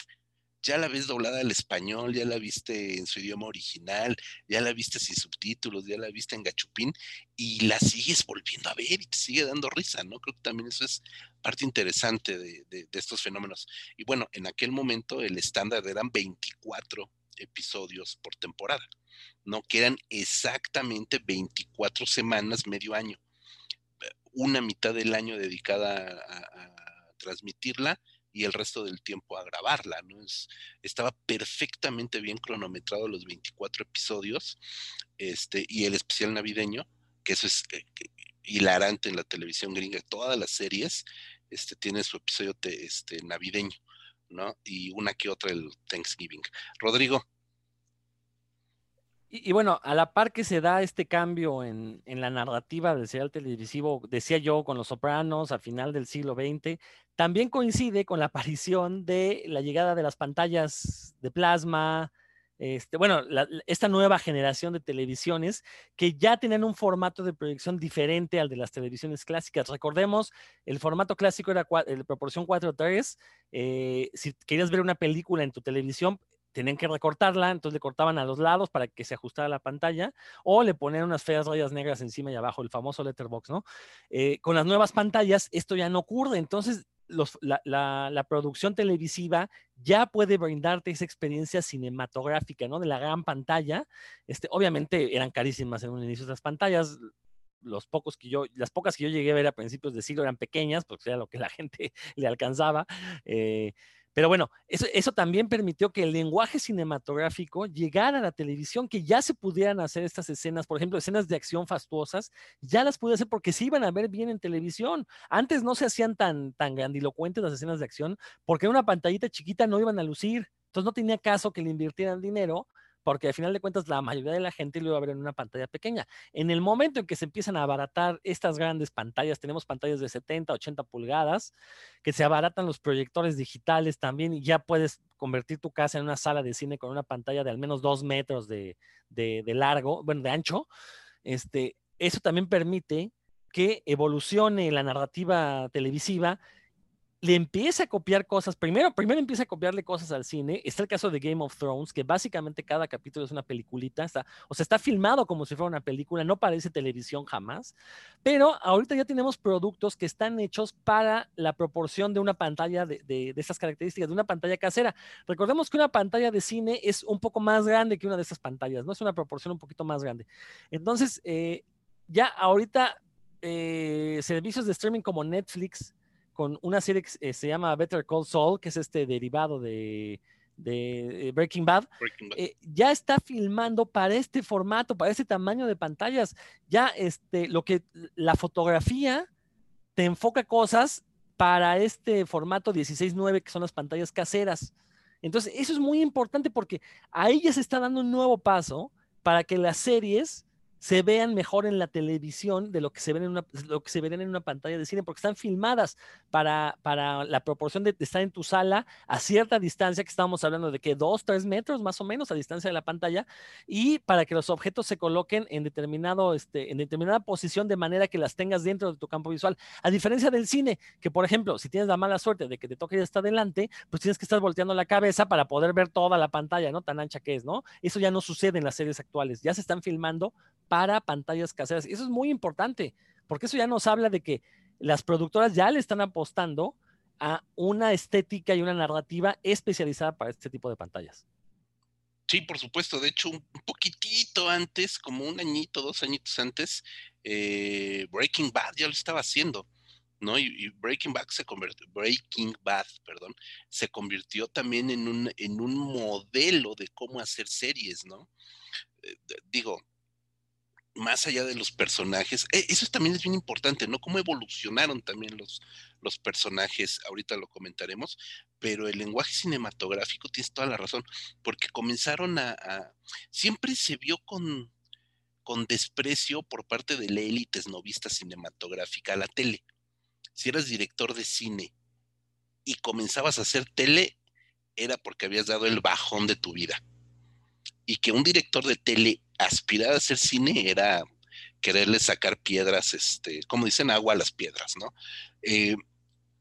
ya la ves doblada al español, ya la viste en su idioma original, ya la viste sin subtítulos, ya la viste en gachupín y la sigues volviendo a ver y te sigue dando risa, ¿no? Creo que también eso es parte interesante de, estos fenómenos. Y bueno, en aquel momento el estándar eran 24 episodios por temporada, ¿no? Que eran exactamente 24 semanas, medio año. Una mitad del año dedicada a transmitirla y el resto del tiempo a grabarla, ¿no? Es, estaba perfectamente bien cronometrado los 24 episodios, este, y el especial navideño, que eso es eh, hilarante en la televisión gringa, todas las series, este, tienen su episodio este, navideño, ¿no? Y una que otra el Thanksgiving. Rodrigo. Y, bueno, a la par que se da este cambio en, en, la narrativa del serial televisivo, decía yo, con Los Sopranos a final del siglo XX, también coincide con la (laughs) aparición de la llegada de las pantallas de plasma, este, bueno, esta nueva generación de televisiones que ya tenían un formato de proyección diferente al de las televisiones clásicas. Recordemos, el formato clásico era de proporción 4:3. Eh, si querías ver una película en tu televisión, tenían que recortarla, entonces le cortaban a los lados para que se ajustara la pantalla, o le ponían unas feas rayas negras encima y abajo, el famoso letterbox, ¿no? Eh, con las nuevas pantallas esto ya no ocurre, entonces la, producción televisiva ya puede brindarte esa experiencia cinematográfica, ¿no? De la gran pantalla. Este, obviamente eran carísimas en un inicio las pantallas. Los pocos que yo, las pocas que yo llegué a ver a principios de siglo eran pequeñas, porque era lo que la (laughs) gente le alcanzaba. Eh, pero bueno, eso, también permitió que el lenguaje cinematográfico llegara a la televisión, que ya se pudieran hacer estas escenas, por ejemplo, escenas de acción fastuosas, ya las pude hacer porque se iban a ver bien en televisión. Antes no se hacían tan, tan grandilocuentes las escenas de acción porque en una pantallita chiquita no iban a lucir. Entonces no tenía caso que le invirtieran dinero porque al final de cuentas la mayoría de la gente lo iba a ver en una pantalla pequeña. En el momento en que se empiezan a abaratar estas grandes pantallas, tenemos pantallas de 70, 80 pulgadas, que se abaratan los proyectores digitales también y ya puedes convertir tu casa en una sala de cine con una pantalla de al menos dos metros de largo, bueno, de ancho. Este, eso también permite que evolucione la narrativa televisiva le empieza a copiar cosas. Primero, primero empieza a copiarle cosas al cine. Está el caso de Game of Thrones, que básicamente cada capítulo es una peliculita. O sea, está filmado como si fuera una película, no parece televisión jamás. Pero ahorita ya tenemos productos que están hechos para la proporción de una pantalla de, de, esas características, de una pantalla casera. Recordemos que una pantalla de cine es un poco más grande que una de esas pantallas, ¿no? Es una proporción un poquito más grande. Entonces, eh, ya ahorita eh, servicios de streaming como Netflix, con una serie que eh, se llama Better Call Saul, que es este derivado de, de Breaking Bad, eh, ya está filmando para este formato, para este tamaño de pantallas. Ya este, lo que la fotografía te enfoca cosas para este formato 16:9, que son las pantallas caseras. Entonces, eso es muy importante porque ahí ya se está dando un nuevo paso para que las series se vean mejor en la televisión de lo que se ven en una, lo que se ven en una pantalla de cine, porque están filmadas para, para la proporción de, estar en tu sala a cierta distancia, que estábamos hablando de que dos, tres metros más o menos a distancia de la pantalla, y para que los objetos se coloquen en, determinado, este, en determinada posición de manera que las tengas dentro de tu campo visual. A diferencia del cine, que por ejemplo, si tienes la mala suerte de que te toque ya estar adelante, pues tienes que estar volteando la cabeza para poder ver toda la pantalla, ¿no? Tan ancha que es, ¿no? Eso ya no sucede en las series actuales, ya se están filmando para pantallas caseras. Y eso es muy importante, porque eso ya nos habla de que las productoras ya le están apostando a una estética y una narrativa especializada para este tipo de pantallas. Sí, por supuesto. De hecho, un poquitito antes, como un añito, dos añitos antes, eh, Breaking Bad ya lo estaba haciendo, ¿no? Y, Breaking Bad se convirtió, Breaking Bad, perdón, se convirtió también en un, en un modelo de cómo hacer series, ¿no? Eh, digo, más allá de los personajes, e, eso también es bien importante, ¿no? Cómo evolucionaron también los, los personajes, ahorita lo comentaremos, pero el lenguaje cinematográfico, tienes toda la razón, porque comenzaron a, siempre se vio con, con desprecio por parte de la élite esnovista cinematográfica a la tele. Si eras director de cine y comenzabas a hacer tele, era porque habías dado el bajón de tu vida y que un director de tele aspirara a hacer cine era quererle sacar piedras, este, como dicen, agua a las piedras, ¿no? Eh,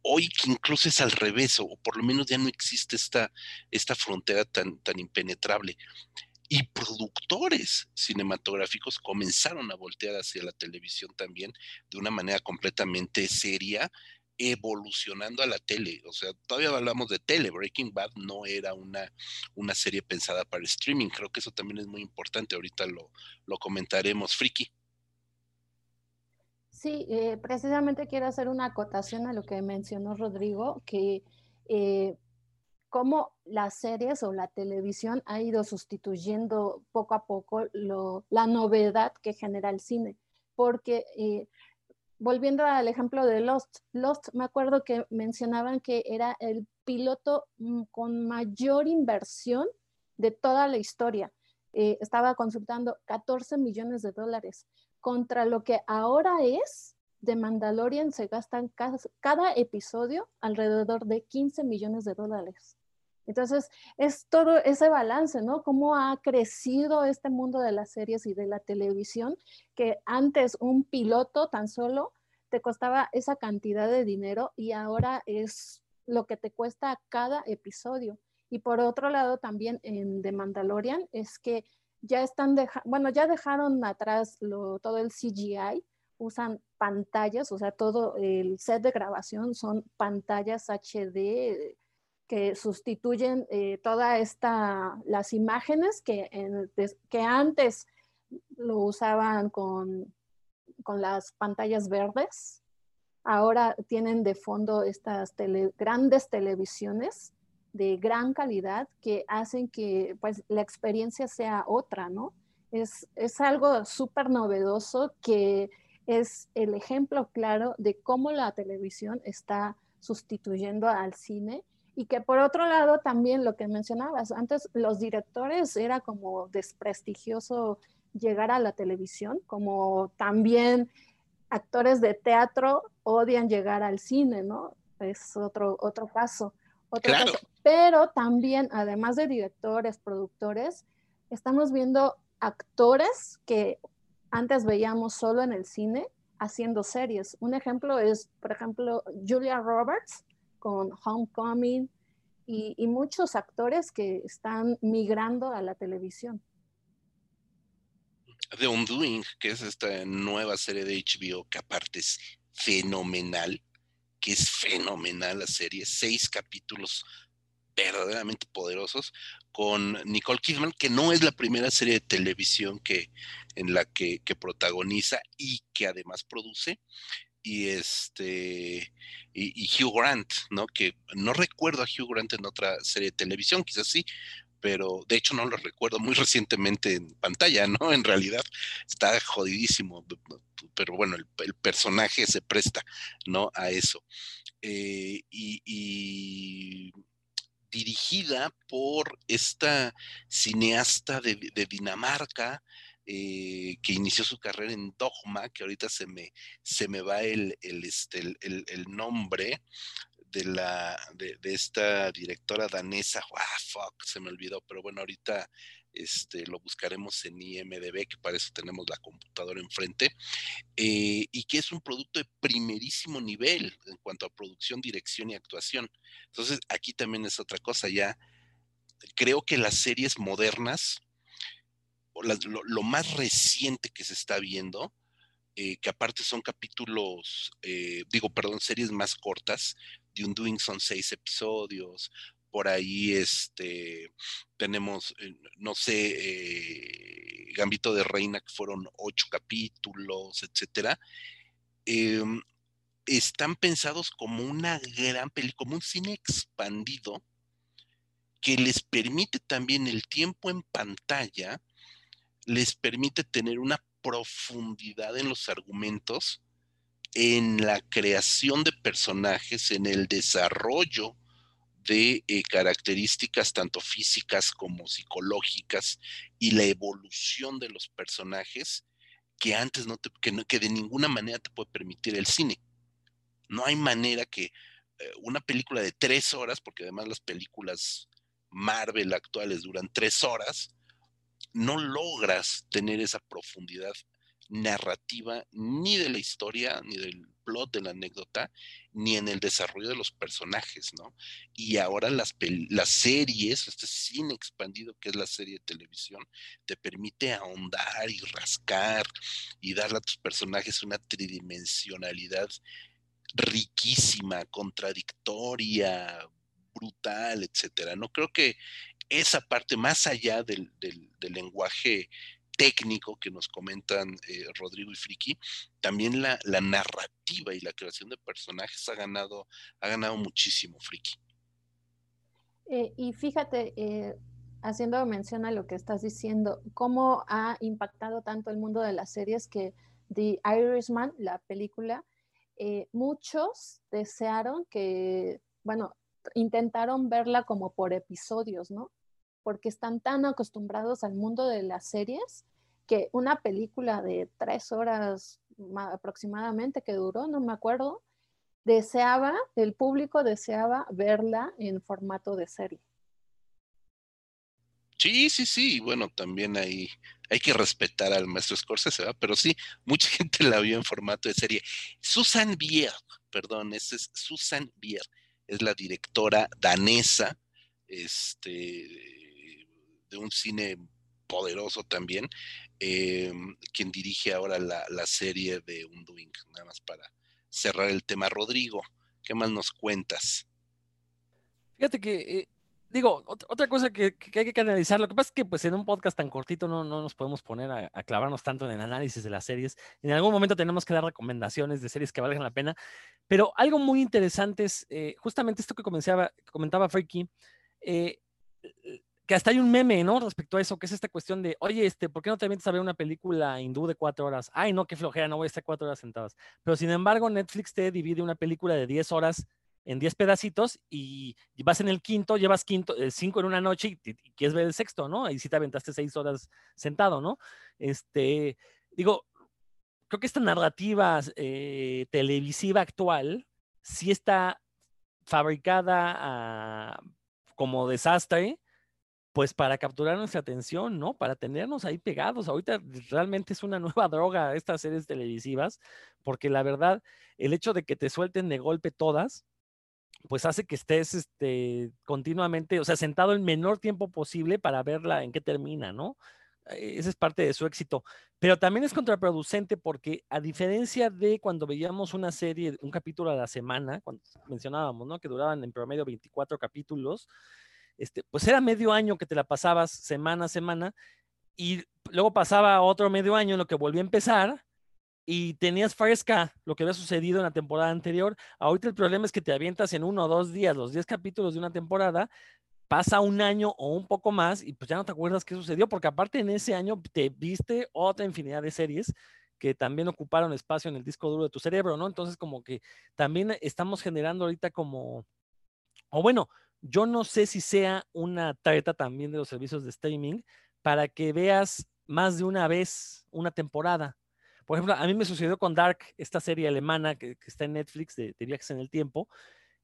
hoy que incluso es al revés, o por lo menos ya no existe esta, esta frontera tan, tan impenetrable. Y productores cinematográficos comenzaron a voltear hacia la televisión también de una manera completamente seria, evolucionando a la tele. O sea, todavía hablamos de tele. Breaking Bad no era una, una serie pensada para streaming. Creo que eso también es muy importante. Ahorita lo, lo comentaremos. Friki. Sí, eh, precisamente quiero hacer una acotación a lo que mencionó Rodrigo, que eh, cómo las series o la televisión ha ido sustituyendo poco a poco la novedad que genera el cine. Porque eh, volviendo al ejemplo de Lost, Lost me acuerdo que mencionaban que era el piloto mm, con mayor inversión de toda la historia. estaba consultando 14 millones de dólares contra lo que ahora es de Mandalorian se gastan cada, episodio alrededor de 15 millones de dólares. Entonces, es todo ese balance, ¿no? Cómo ha crecido este mundo de las series y de la televisión, que antes un piloto tan solo te costaba esa cantidad de dinero y ahora es lo que te cuesta cada episodio. Y por otro lado, también en The Mandalorian, es que ya están, bueno, ya dejaron atrás todo el CGI, usan pantallas, o sea, todo el set de grabación son pantallas HD que sustituyen eh, toda esta, las imágenes que, que antes lo usaban con, con las pantallas verdes. Ahora tienen de fondo estas grandes televisiones de gran calidad que hacen que pues la experiencia sea otra, ¿no? Es, es algo súper novedoso que es el ejemplo claro de cómo la televisión está sustituyendo al cine y que por otro lado también lo que mencionabas, antes los directores era como desprestigioso llegar a la televisión, como también actores de teatro odian llegar al cine, ¿no? Es otro, otro caso. Pero también, además de directores, productores, estamos viendo actores que antes veíamos solo en el cine haciendo series. Un ejemplo es, por ejemplo, Julia Roberts con Homecoming y, muchos actores que están migrando a la televisión. The Undoing, que es esta nueva serie de HBO que aparte es fenomenal que es fenomenal la serie, seis capítulos verdaderamente poderosos con Nicole Kidman, que no es la primera serie de televisión que, en la que, protagoniza y que además produce. Y este y, Hugh Grant, ¿no? Que no recuerdo a Hugh Grant en otra serie de televisión, quizás sí, pero de hecho no lo recuerdo muy (laughs) recientemente en pantalla, ¿no? En realidad está jodidísimo, pero bueno, el, personaje se presta, ¿no? A eso. Eh, y, dirigida por esta cineasta de, Dinamarca, eh, que inició su carrera en Dogma, que ahorita se me, se me va el, el, este, el nombre, de la de, esta directora danesa, ah, fuck, se me olvidó, pero bueno, ahorita este, lo buscaremos en IMDB, que para eso tenemos la computadora enfrente, eh, y que es un producto de primerísimo nivel en cuanto a producción, dirección y actuación. Entonces, aquí también es otra cosa, ya creo que las series modernas, lo, más reciente que se está viendo, eh, que aparte son capítulos, eh, digo, perdón, series más cortas, de Undoing son seis episodios, por ahí este, tenemos, eh, no sé, Gambito de Reina, que fueron ocho capítulos, etcétera. Em, están pensados como una gran película, como un cine expandido que les permite también el tiempo en pantalla, les permite tener una profundidad en los argumentos en la creación de personajes, en el desarrollo de eh, características tanto físicas como psicológicas y la evolución de los personajes que antes no te, que, de ninguna manera te puede permitir el cine. No hay manera que eh, una película de tres horas, porque además las películas Marvel actuales duran tres horas, no logras tener esa profundidad narrativa ni de la historia, ni del plot de la anécdota, ni en el desarrollo de los personajes, ¿no? Y ahora las, series, este cine expandido que es la serie de televisión, te permite ahondar y rascar y darle a tus personajes una tridimensionalidad riquísima, contradictoria, brutal, etcétera. No creo que esa parte, más allá del, lenguaje técnico que nos comentan eh, Rodrigo y Friki, también la, narrativa y la creación de personajes ha ganado, ha ganado muchísimo, Friki. Eh, y fíjate, eh, haciendo mención a lo que estás diciendo, cómo ha impactado tanto el mundo de las series que The Irishman, la película, muchos desearon que, bueno, intentaron verla como por episodios, ¿no? Porque están tan acostumbrados al mundo de las series que una película de tres horas aproximadamente que duró, no me acuerdo, deseaba, el público deseaba verla en formato de serie. Sí, sí, sí. Bueno, también hay, hay que respetar al maestro Scorsese, ¿verdad? pero sí, mucha (laughs) gente la vio en formato de serie. Susan Bier, perdón, esa es Susan Bier, es la directora danesa, este, de un cine poderoso también, em, quien dirige ahora la, serie de Undoing, nada más para cerrar el tema. Rodrigo, ¿qué más nos cuentas? Fíjate que, eh, digo, otra cosa que, hay que analizar, lo que pasa es que pues en un podcast tan cortito no, no nos podemos poner a, clavarnos tanto en el análisis de las series. En algún momento tenemos que dar recomendaciones de series que valgan la pena, pero algo muy interesante es eh, justamente esto que comentaba, comentaba Freaky, eh, que hasta hay un meme, ¿no? Respecto a eso, que es esta cuestión de, oye, este, ¿por qué no te avientas a ver una película hindú de cuatro horas? Ay, no, qué flojera, no voy a estar cuatro horas sentadas. Pero sin embargo, Netflix te divide una película de diez horas en diez pedacitos y vas en el quinto, llevas quinto, eh, cinco en una noche y, quieres ver el sexto, ¿no? Y si te aventaste seis horas sentado, ¿no? Este, digo, creo que esta narrativa eh, televisiva actual sí está fabricada como desastre pues para capturar nuestra atención, ¿no? Para tenernos ahí pegados. Ahorita realmente es una (laughs) nueva droga estas series televisivas, porque la verdad, el hecho de que te suelten de golpe todas, pues hace que estés este, continuamente, o sea, sentado el menor tiempo posible para verla en qué termina, ¿no? Eh, esa es parte de su éxito. Pero también es contraproducente porque a diferencia de cuando veíamos una serie, un capítulo a la semana, cuando mencionábamos, ¿no? Que duraban en promedio 24 capítulos, este, pues era medio año que te la pasabas semana a semana y luego pasaba otro medio año en lo que volvía a empezar y tenías fresca lo que había sucedido en la temporada anterior. Ahorita el problema es que te avientas en uno o dos días los 10 capítulos de una temporada, pasa un año o un poco más y pues ya no te acuerdas qué sucedió, porque aparte en ese año te viste otra infinidad de series que también ocuparon espacio en el disco duro de tu cerebro, ¿no? Entonces como que también estamos generando ahorita como, o bueno, yo no sé si sea una tarjeta también de los servicios de streaming para que veas más de una vez una temporada. Por ejemplo, a mí me sucedió con Dark, esta serie alemana que, está en Netflix de, viajes en el tiempo.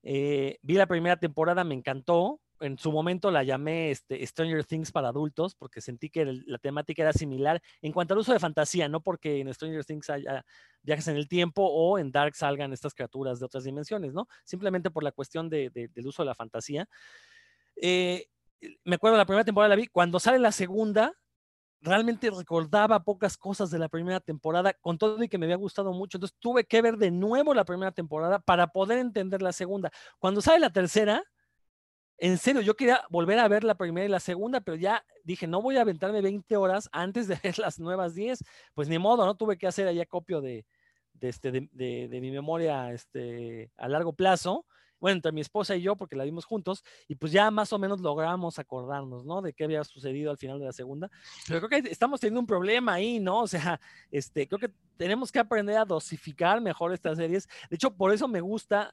Eh, vi la primera temporada, me encantó, en su momento la llamé este, Stranger Things para adultos porque sentí que la temática era similar en cuanto al uso de fantasía, no porque en Stranger Things haya viajes en el tiempo o en Dark salgan estas criaturas de otras dimensiones, ¿no? Simplemente por la cuestión del uso de la fantasía. Eh, me acuerdo la primera temporada la vi, cuando sale la segunda, realmente recordaba pocas cosas de la primera temporada, con todo y que me había gustado mucho, entonces tuve que ver de nuevo la primera temporada para poder entender la segunda. Cuando sale la tercera, en serio, yo quería volver a ver la primera y la segunda, pero ya dije, no voy a aventarme 20 horas antes de ver las nuevas 10. Pues ni modo, ¿no? Tuve que hacer allá copio de, de, este, mi memoria este, a largo plazo. Bueno, entre mi esposa y yo, porque la vimos juntos, y pues ya más o menos logramos acordarnos, ¿no? De qué había sucedido al final de la segunda. Pero creo que estamos teniendo un problema ahí, ¿no? O sea, este, creo que tenemos que aprender a dosificar mejor estas series. De hecho, por eso me gusta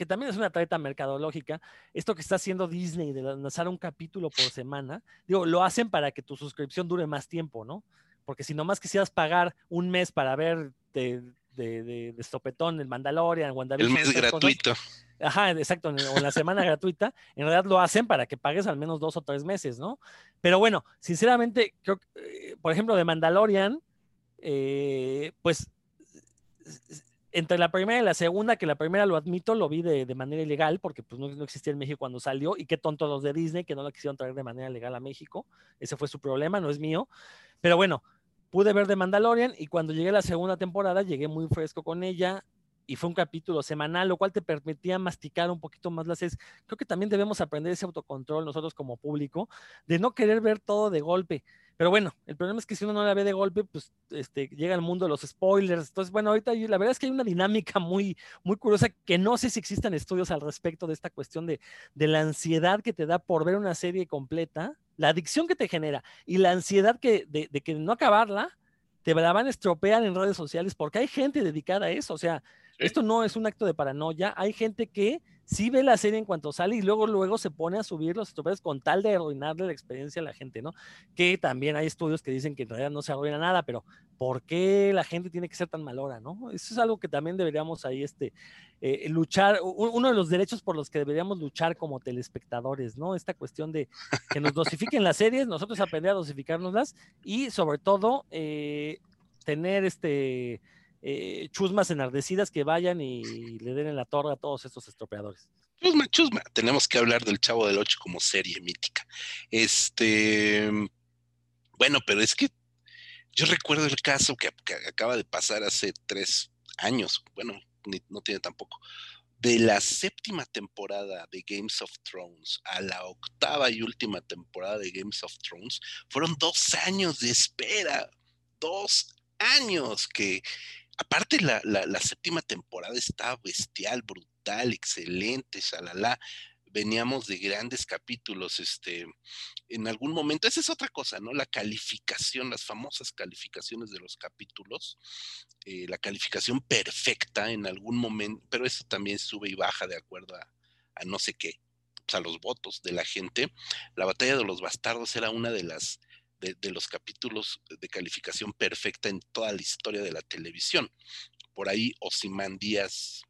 que también es una treta mercadológica, esto que está haciendo Disney de lanzar un capítulo por semana, digo, lo hacen para que tu suscripción dure más tiempo, ¿no? Porque si nomás quisieras pagar un mes para ver de, de, de, de Stopetón, el Mandalorian, WandaVision. El mes gratuito. Ajá, exacto, o en la semana gratuita, en realidad lo hacen para que pagues al menos dos o tres meses, ¿no? Pero bueno, sinceramente, creo que, eh, por ejemplo, de Mandalorian, eh, pues entre la primera y la segunda, que la primera lo admito, lo vi de, manera ilegal, porque pues no, existía en México cuando salió, y qué tonto los de Disney, que no la quisieron traer de manera legal a México. Ese fue su problema, no es mío. Pero bueno, pude ver de Mandalorian y cuando llegué a la segunda temporada, llegué muy fresco con ella, y fue un capítulo semanal, lo cual te permitía masticar un poquito más las series. Creo que también debemos aprender ese autocontrol nosotros como público, de no querer ver todo de golpe. Pero bueno, el problema es que si uno no la ve de golpe, pues este, llega al mundo de los spoilers. Entonces, bueno, ahorita la verdad es que hay una dinámica (laughs) muy, muy curiosa que no sé si existan estudios al respecto de esta cuestión de, de la ansiedad que te da por ver una serie completa, la adicción que te genera y la ansiedad que, de, de que no acabarla, te la van a estropear en redes sociales porque hay gente dedicada a eso. O sea, esto no es un acto de paranoia. Hay gente que sí ve la serie en cuanto sale y luego, luego se pone a subir los estropeos con tal de arruinarle la experiencia a la gente, ¿no? Que también hay estudios que dicen que en realidad no se arruina nada, pero ¿por qué la gente tiene que ser tan malora, no? Eso es algo que también deberíamos ahí, este, eh, luchar, uno de los derechos por los que deberíamos luchar como telespectadores, ¿no? Esta cuestión de que nos dosifiquen las series, nosotros aprender a dosificárnoslas y sobre todo eh, tener este eh, chusmas enardecidas que vayan y le den en la torre a todos estos estropeadores. Chusma, chusma. Tenemos que hablar del Chavo del Ocho como serie mítica. Este. Bueno, pero es que yo recuerdo el caso que, acaba de pasar hace tres años. Bueno, no tiene tampoco. De la séptima temporada de Games of Thrones a la octava y última temporada de Games of Thrones, fueron dos años de espera. Dos años que aparte la, séptima temporada está bestial, brutal, excelente, shalala. Veníamos de grandes capítulos, este, en algún momento, esa es otra cosa, ¿no? La calificación, las famosas calificaciones de los capítulos, eh, la calificación perfecta en algún momento, pero eso también sube y baja de acuerdo a, a no sé qué, pues, a los votos de la gente. La batalla de los bastardos era una de las de, los capítulos de calificación perfecta en toda la historia de la televisión. Por ahí Díaz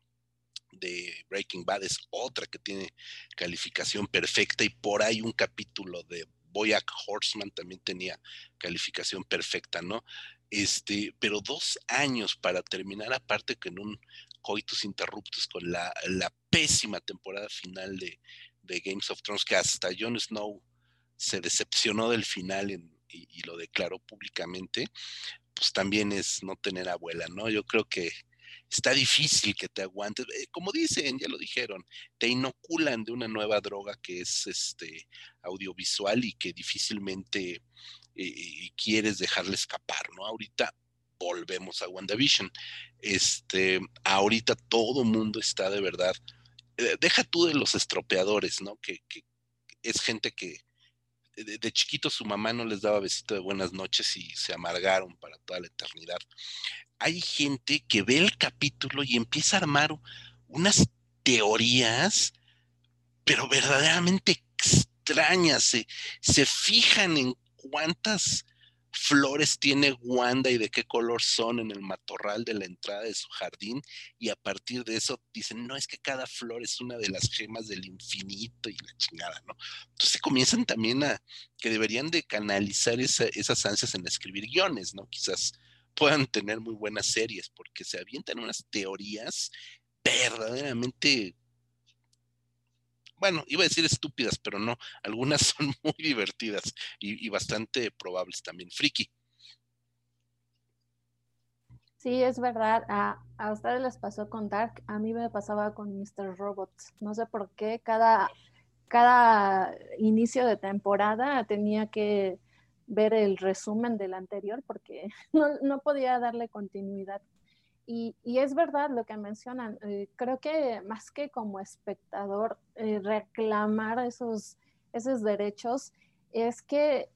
de Breaking Bad es otra que tiene calificación perfecta y por ahí un capítulo de Boyack Horseman también tenía calificación perfecta, ¿no? Este, pero dos años para terminar, aparte que en un coitus interruptus con la, pésima temporada final de, de, Games of Thrones, que hasta Jon Snow se decepcionó del final en, y, lo declaró públicamente, pues también es no tener abuela, ¿no? Yo creo que está difícil que te aguantes. Eh, como dicen, ya lo dijeron, te inoculan de una nueva droga que es este audiovisual y que difícilmente eh, eh, quieres dejarle escapar, ¿no? Ahorita volvemos a WandaVision. Este, ahorita todo mundo está de verdad. deja tú de los estropeadores, ¿no? que es gente que, de, chiquito su mamá no les daba besito de buenas noches y se amargaron para toda la eternidad. Hay gente que ve el capítulo y empieza a armar unas teorías, pero verdaderamente extrañas, se, se fijan en cuántas flores tiene Wanda y de qué color son en el matorral de la entrada de su jardín y a partir de eso dicen, no, es que cada flor es una de las gemas del infinito y la chingada, ¿no? Entonces comienzan también a que deberían de canalizar esas ansias en escribir guiones, ¿no? Quizás puedan tener muy buenas series porque se avientan unas teorías verdaderamente bueno, iba a decir estúpidas, pero no, algunas (laughs) son muy divertidas y, bastante probables también. Friki. Sí, es verdad. A, a, ustedes les pasó con Dark, a mí me pasaba con Mr. Robots. No sé por qué cada, cada inicio de temporada tenía que ver el resumen del anterior porque (laughs) no, no podía darle continuidad y, es verdad lo que mencionan. Eh, creo que más que como espectador eh, reclamar esos, esos derechos, es que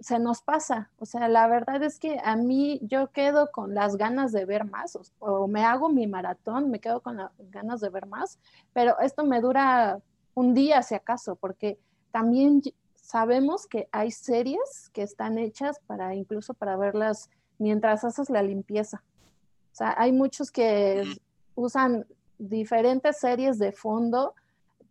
se nos pasa. O sea, la verdad es que a mí yo quedo con las ganas de ver más, o, me hago mi maratón, me quedo con las ganas de ver más, pero esto me dura un día si acaso, porque también sabemos que hay series que están hechas para incluso para verlas mientras haces la limpieza. O sea, hay muchos que usan diferentes series de fondo,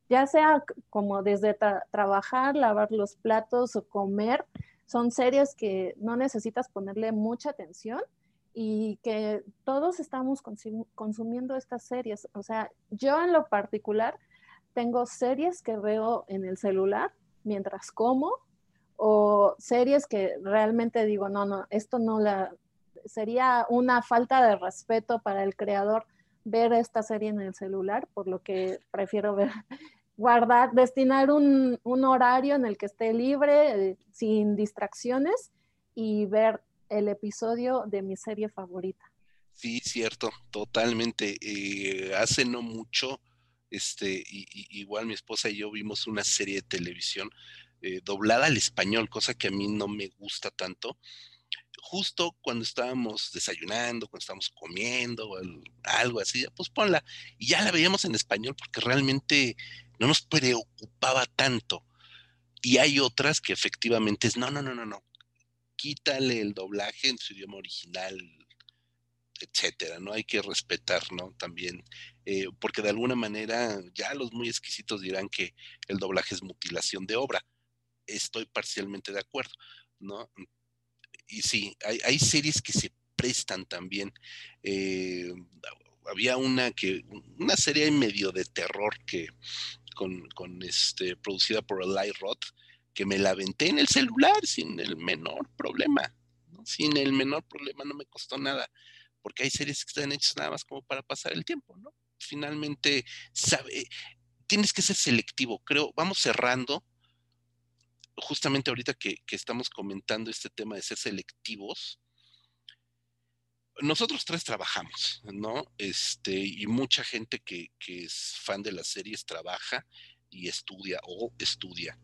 ya sea como desde trabajar, lavar los platos o comer, son series que no necesitas ponerle mucha atención y que todos estamos consumiendo estas series. O sea, yo en lo particular tengo series que veo en el celular mientras como o series que realmente digo, no, no, esto no la, sería una falta de respeto para el creador ver esta serie en el celular, por lo que prefiero ver, (laughs) guardar, destinar un, horario en el que esté libre, eh, sin distracciones y ver el episodio de mi serie favorita. Sí, cierto, totalmente. Eh, hace no mucho, este, igual mi esposa y yo vimos una serie de televisión eh, doblada al español, cosa que a mí no me gusta tanto. Justo cuando estábamos desayunando, cuando estábamos comiendo, o algo así, pues ponla. Y ya la veíamos en español porque realmente no nos preocupaba tanto. Y hay otras que efectivamente es, no, no, no, no, no, quítale el doblaje en su idioma original, etcétera, ¿no? Hay que respetar, ¿no? También, eh, porque de alguna manera ya los muy exquisitos dirán que el doblaje es mutilación de obra. Estoy parcialmente de acuerdo, ¿no? Y sí, hay, series que se prestan también. Eh, había una que, una serie medio de terror que con, con este, producida por Eli Roth, que me la aventé en el celular sin el menor problema. Sin el menor problema, no me costó nada, porque hay series que están hechas nada más como para pasar el tiempo, ¿no? Finalmente, sabe, tienes que ser selectivo, creo, vamos cerrando. Justamente ahorita que, estamos comentando este tema de ser selectivos, nosotros tres trabajamos, ¿no? Este, y mucha gente que, que, es fan de las series trabaja y estudia o estudia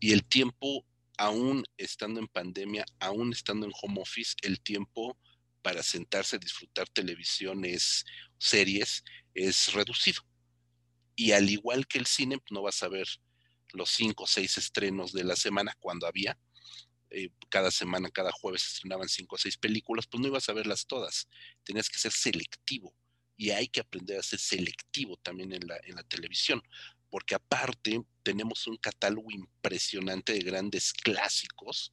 y el tiempo, aún estando en pandemia, aún estando en home office, el tiempo para sentarse a disfrutar televisiones, series, es reducido. Y al igual que el cine, pues, no vas a ver los cinco o seis estrenos de la semana cuando había. Eh, cada semana, cada jueves estrenaban cinco o seis películas, pues no ibas a verlas todas. Tenías que ser selectivo. Y hay que aprender a ser selectivo también en la, en la televisión porque aparte tenemos un catálogo impresionante de grandes clásicos,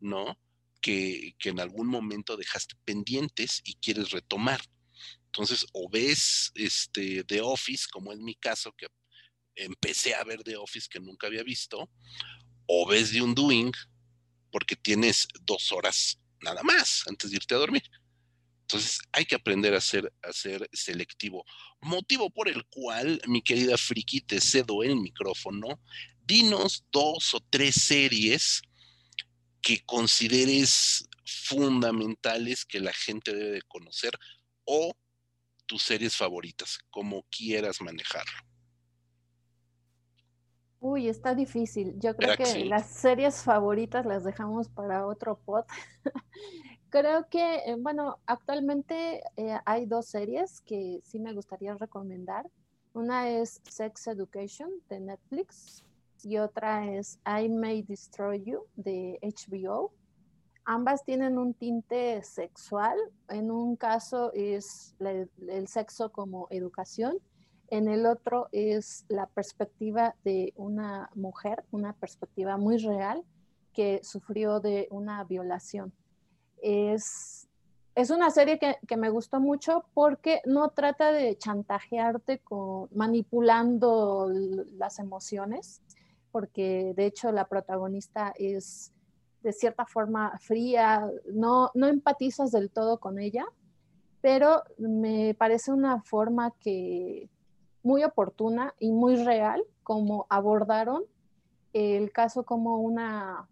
¿no? Que, en algún momento dejaste pendientes y quieres retomar. Entonces, o ves este, The Office, como en mi caso, que empecé a ver The Office que nunca había visto, o ves The Undoing, porque tienes dos horas nada más antes de irte a dormir. Entonces hay que aprender a ser, a ser selectivo. Motivo por el cual, mi querida Friki, te cedo el micrófono. Dinos dos o tres series que consideres fundamentales que la gente debe conocer o tus series favoritas, como quieras manejarlo. Uy, está difícil. Yo creo que, las series favoritas las dejamos para otro pod. (laughs) Creo que, eh, bueno, actualmente eh, hay dos series que sí me gustaría recomendar. Una es Sex Education de Netflix y otra es I May Destroy You de HBO. Ambas tienen un tinte sexual. En un caso es el sexo como educación. En el otro es la perspectiva de una mujer, una perspectiva muy real que sufrió de una violación. Es, es una serie que, que, me gustó mucho porque no trata de chantajearte con, manipulando las emociones, porque de hecho la protagonista es de cierta forma fría, no, no empatizas del todo con ella, pero me parece una forma que muy oportuna y muy real como abordaron el caso como una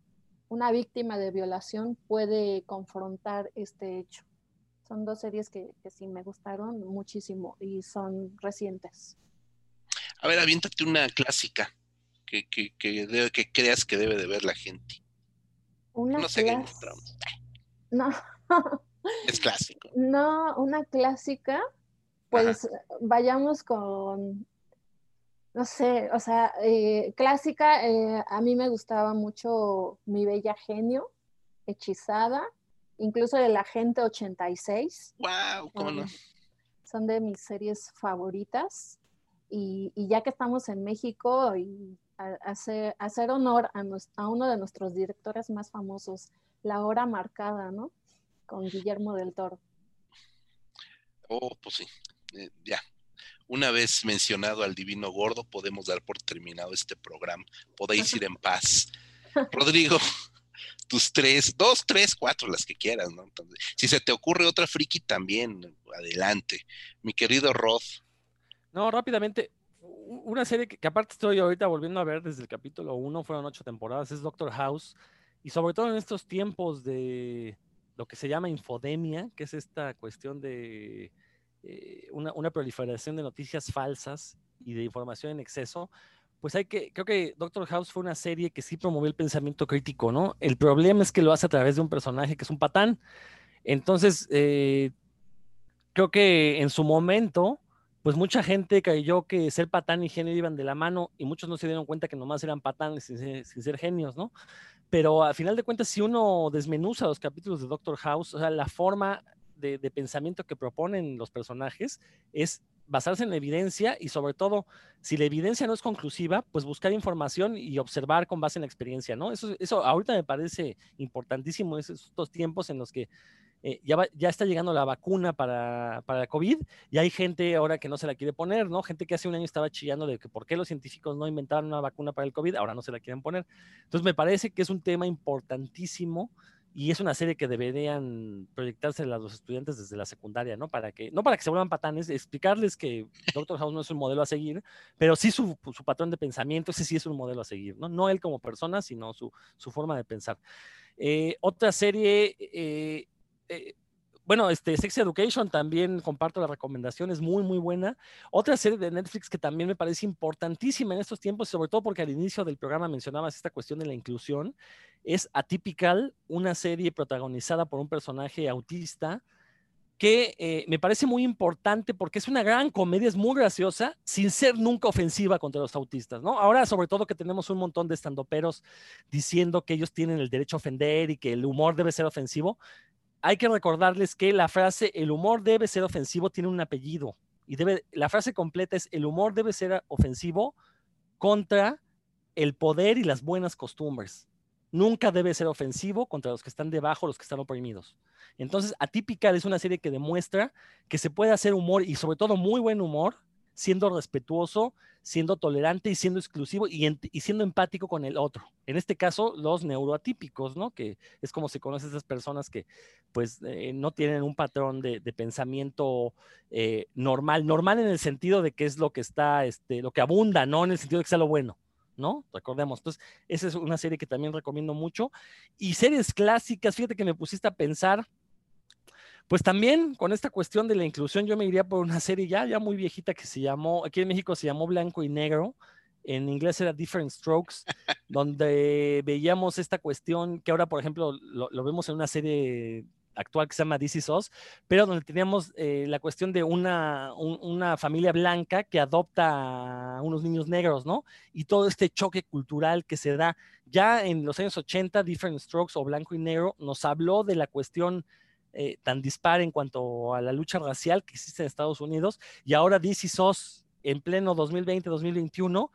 una víctima de violación puede confrontar este hecho. Son dos series que, sí me gustaron muchísimo y son recientes. A ver, aviéntate una clásica que, que, que, creas que debe de ver la gente. Una no sé No. es clásico. (laughs) No, una clásica. Pues vayamos con no sé, o sea, eh, clásica, eh, a mí me gustaba mucho Mi Bella Genio, Hechizada, incluso el Agente 86. ¡Wow! ¿Cómo no? son de mis series favoritas. Y, ya que estamos en México, y hacer, hacer honor a, uno de nuestros directores más famosos, La Hora Marcada, ¿no? Con Guillermo del Toro. Oh, pues sí, eh, ya. Una vez mencionado al Divino Gordo, podemos dar por terminado este programa. Podéis ir en paz. (laughs) Rodrigo, tus tres, dos, tres, cuatro, las que quieras, ¿no? si se te ocurre otra friki también, adelante. Mi querido Roth. No, rápidamente, una serie que, aparte estoy ahorita volviendo a ver desde el capítulo uno, fueron ocho temporadas, es Doctor House, y sobre todo en estos tiempos de lo que se llama infodemia, que es esta cuestión de eh, una, proliferación de noticias falsas y de información en exceso, pues hay que, creo que Doctor House fue una serie que sí promovió el pensamiento crítico, ¿no? El problema es que lo hace a través de un personaje que es un patán. Entonces, eh, creo que en su momento, pues mucha gente creyó que ser patán y genio iban de la mano y muchos no se dieron cuenta que nomás eran patanes sin ser, genios, ¿no? Pero al final de cuentas, si uno desmenuza los capítulos de Doctor House, o sea, la forma de, pensamiento que proponen los personajes es basarse en la evidencia y sobre todo, si la evidencia no es conclusiva, pues buscar información y observar con base en la experiencia, ¿no? Eso, eso ahorita me parece importantísimo, estos tiempos en los que eh, ya, ya está llegando la vacuna para, para COVID y hay gente ahora que no se la quiere poner, ¿no? Gente que hace un año estaba chillando de que por qué los científicos no inventaron una vacuna para el COVID, ahora no se la quieren poner. Entonces me parece que es un tema importantísimo y es una serie que deberían proyectarse a los estudiantes desde la secundaria, ¿no? Para que, no para que se vuelvan patanes, explicarles que Doctor House no es un modelo a seguir, pero sí su, patrón de pensamiento, ese sí es un modelo a seguir, ¿no? No él como persona, sino su, su forma de pensar. Eh, otra serie, eh, eh, bueno, este, Sex Education también comparto la recomendación, es muy, muy buena. Otra serie de Netflix que también me parece importantísima en estos tiempos, sobre todo porque al inicio del programa mencionabas esta cuestión de la inclusión, es Atypical, una serie protagonizada por un personaje autista que eh, me parece muy importante porque es una gran comedia, es muy graciosa, sin ser nunca ofensiva contra los autistas, ¿no? Ahora, sobre todo que tenemos un montón de estandoperos diciendo que ellos tienen el derecho a ofender y que el humor debe ser ofensivo, hay que recordarles que la frase el humor debe ser ofensivo tiene un apellido y debe, la frase completa es el humor debe ser ofensivo contra el poder y las buenas costumbres. Nunca debe ser ofensivo contra los que están debajo, los que están oprimidos. Entonces, Atypical es una serie que demuestra que se puede hacer humor y sobre todo muy buen humor siendo respetuoso, siendo tolerante y siendo exclusivo y, siendo empático con el otro. En este caso, los neuroatípicos, ¿no? Que es como se conocen esas personas que pues eh, no tienen un patrón de, pensamiento eh, normal, normal en el sentido de que es lo que está, este, lo que abunda, no en el sentido de que sea lo bueno. ¿no? Recordemos. Entonces, esa es una serie que también recomiendo mucho. Y series clásicas, fíjate que me pusiste a pensar, pues también con esta cuestión de la inclusión, yo me iría por una serie ya, ya muy viejita que se llamó, aquí en México se llamó Blanco y Negro, en inglés era Different Strokes, donde veíamos esta cuestión que ahora, por ejemplo, lo, vemos en una serie actual que se llama DC SOS, pero donde teníamos eh, la cuestión de una, una familia blanca que adopta a unos niños negros, ¿no? Y todo este choque cultural que se da ya en los años 80, Different Strokes o Blanco y Negro nos habló de la cuestión eh, tan dispar en cuanto a la lucha racial que existe en Estados Unidos y ahora DC SOS en pleno 2020-2021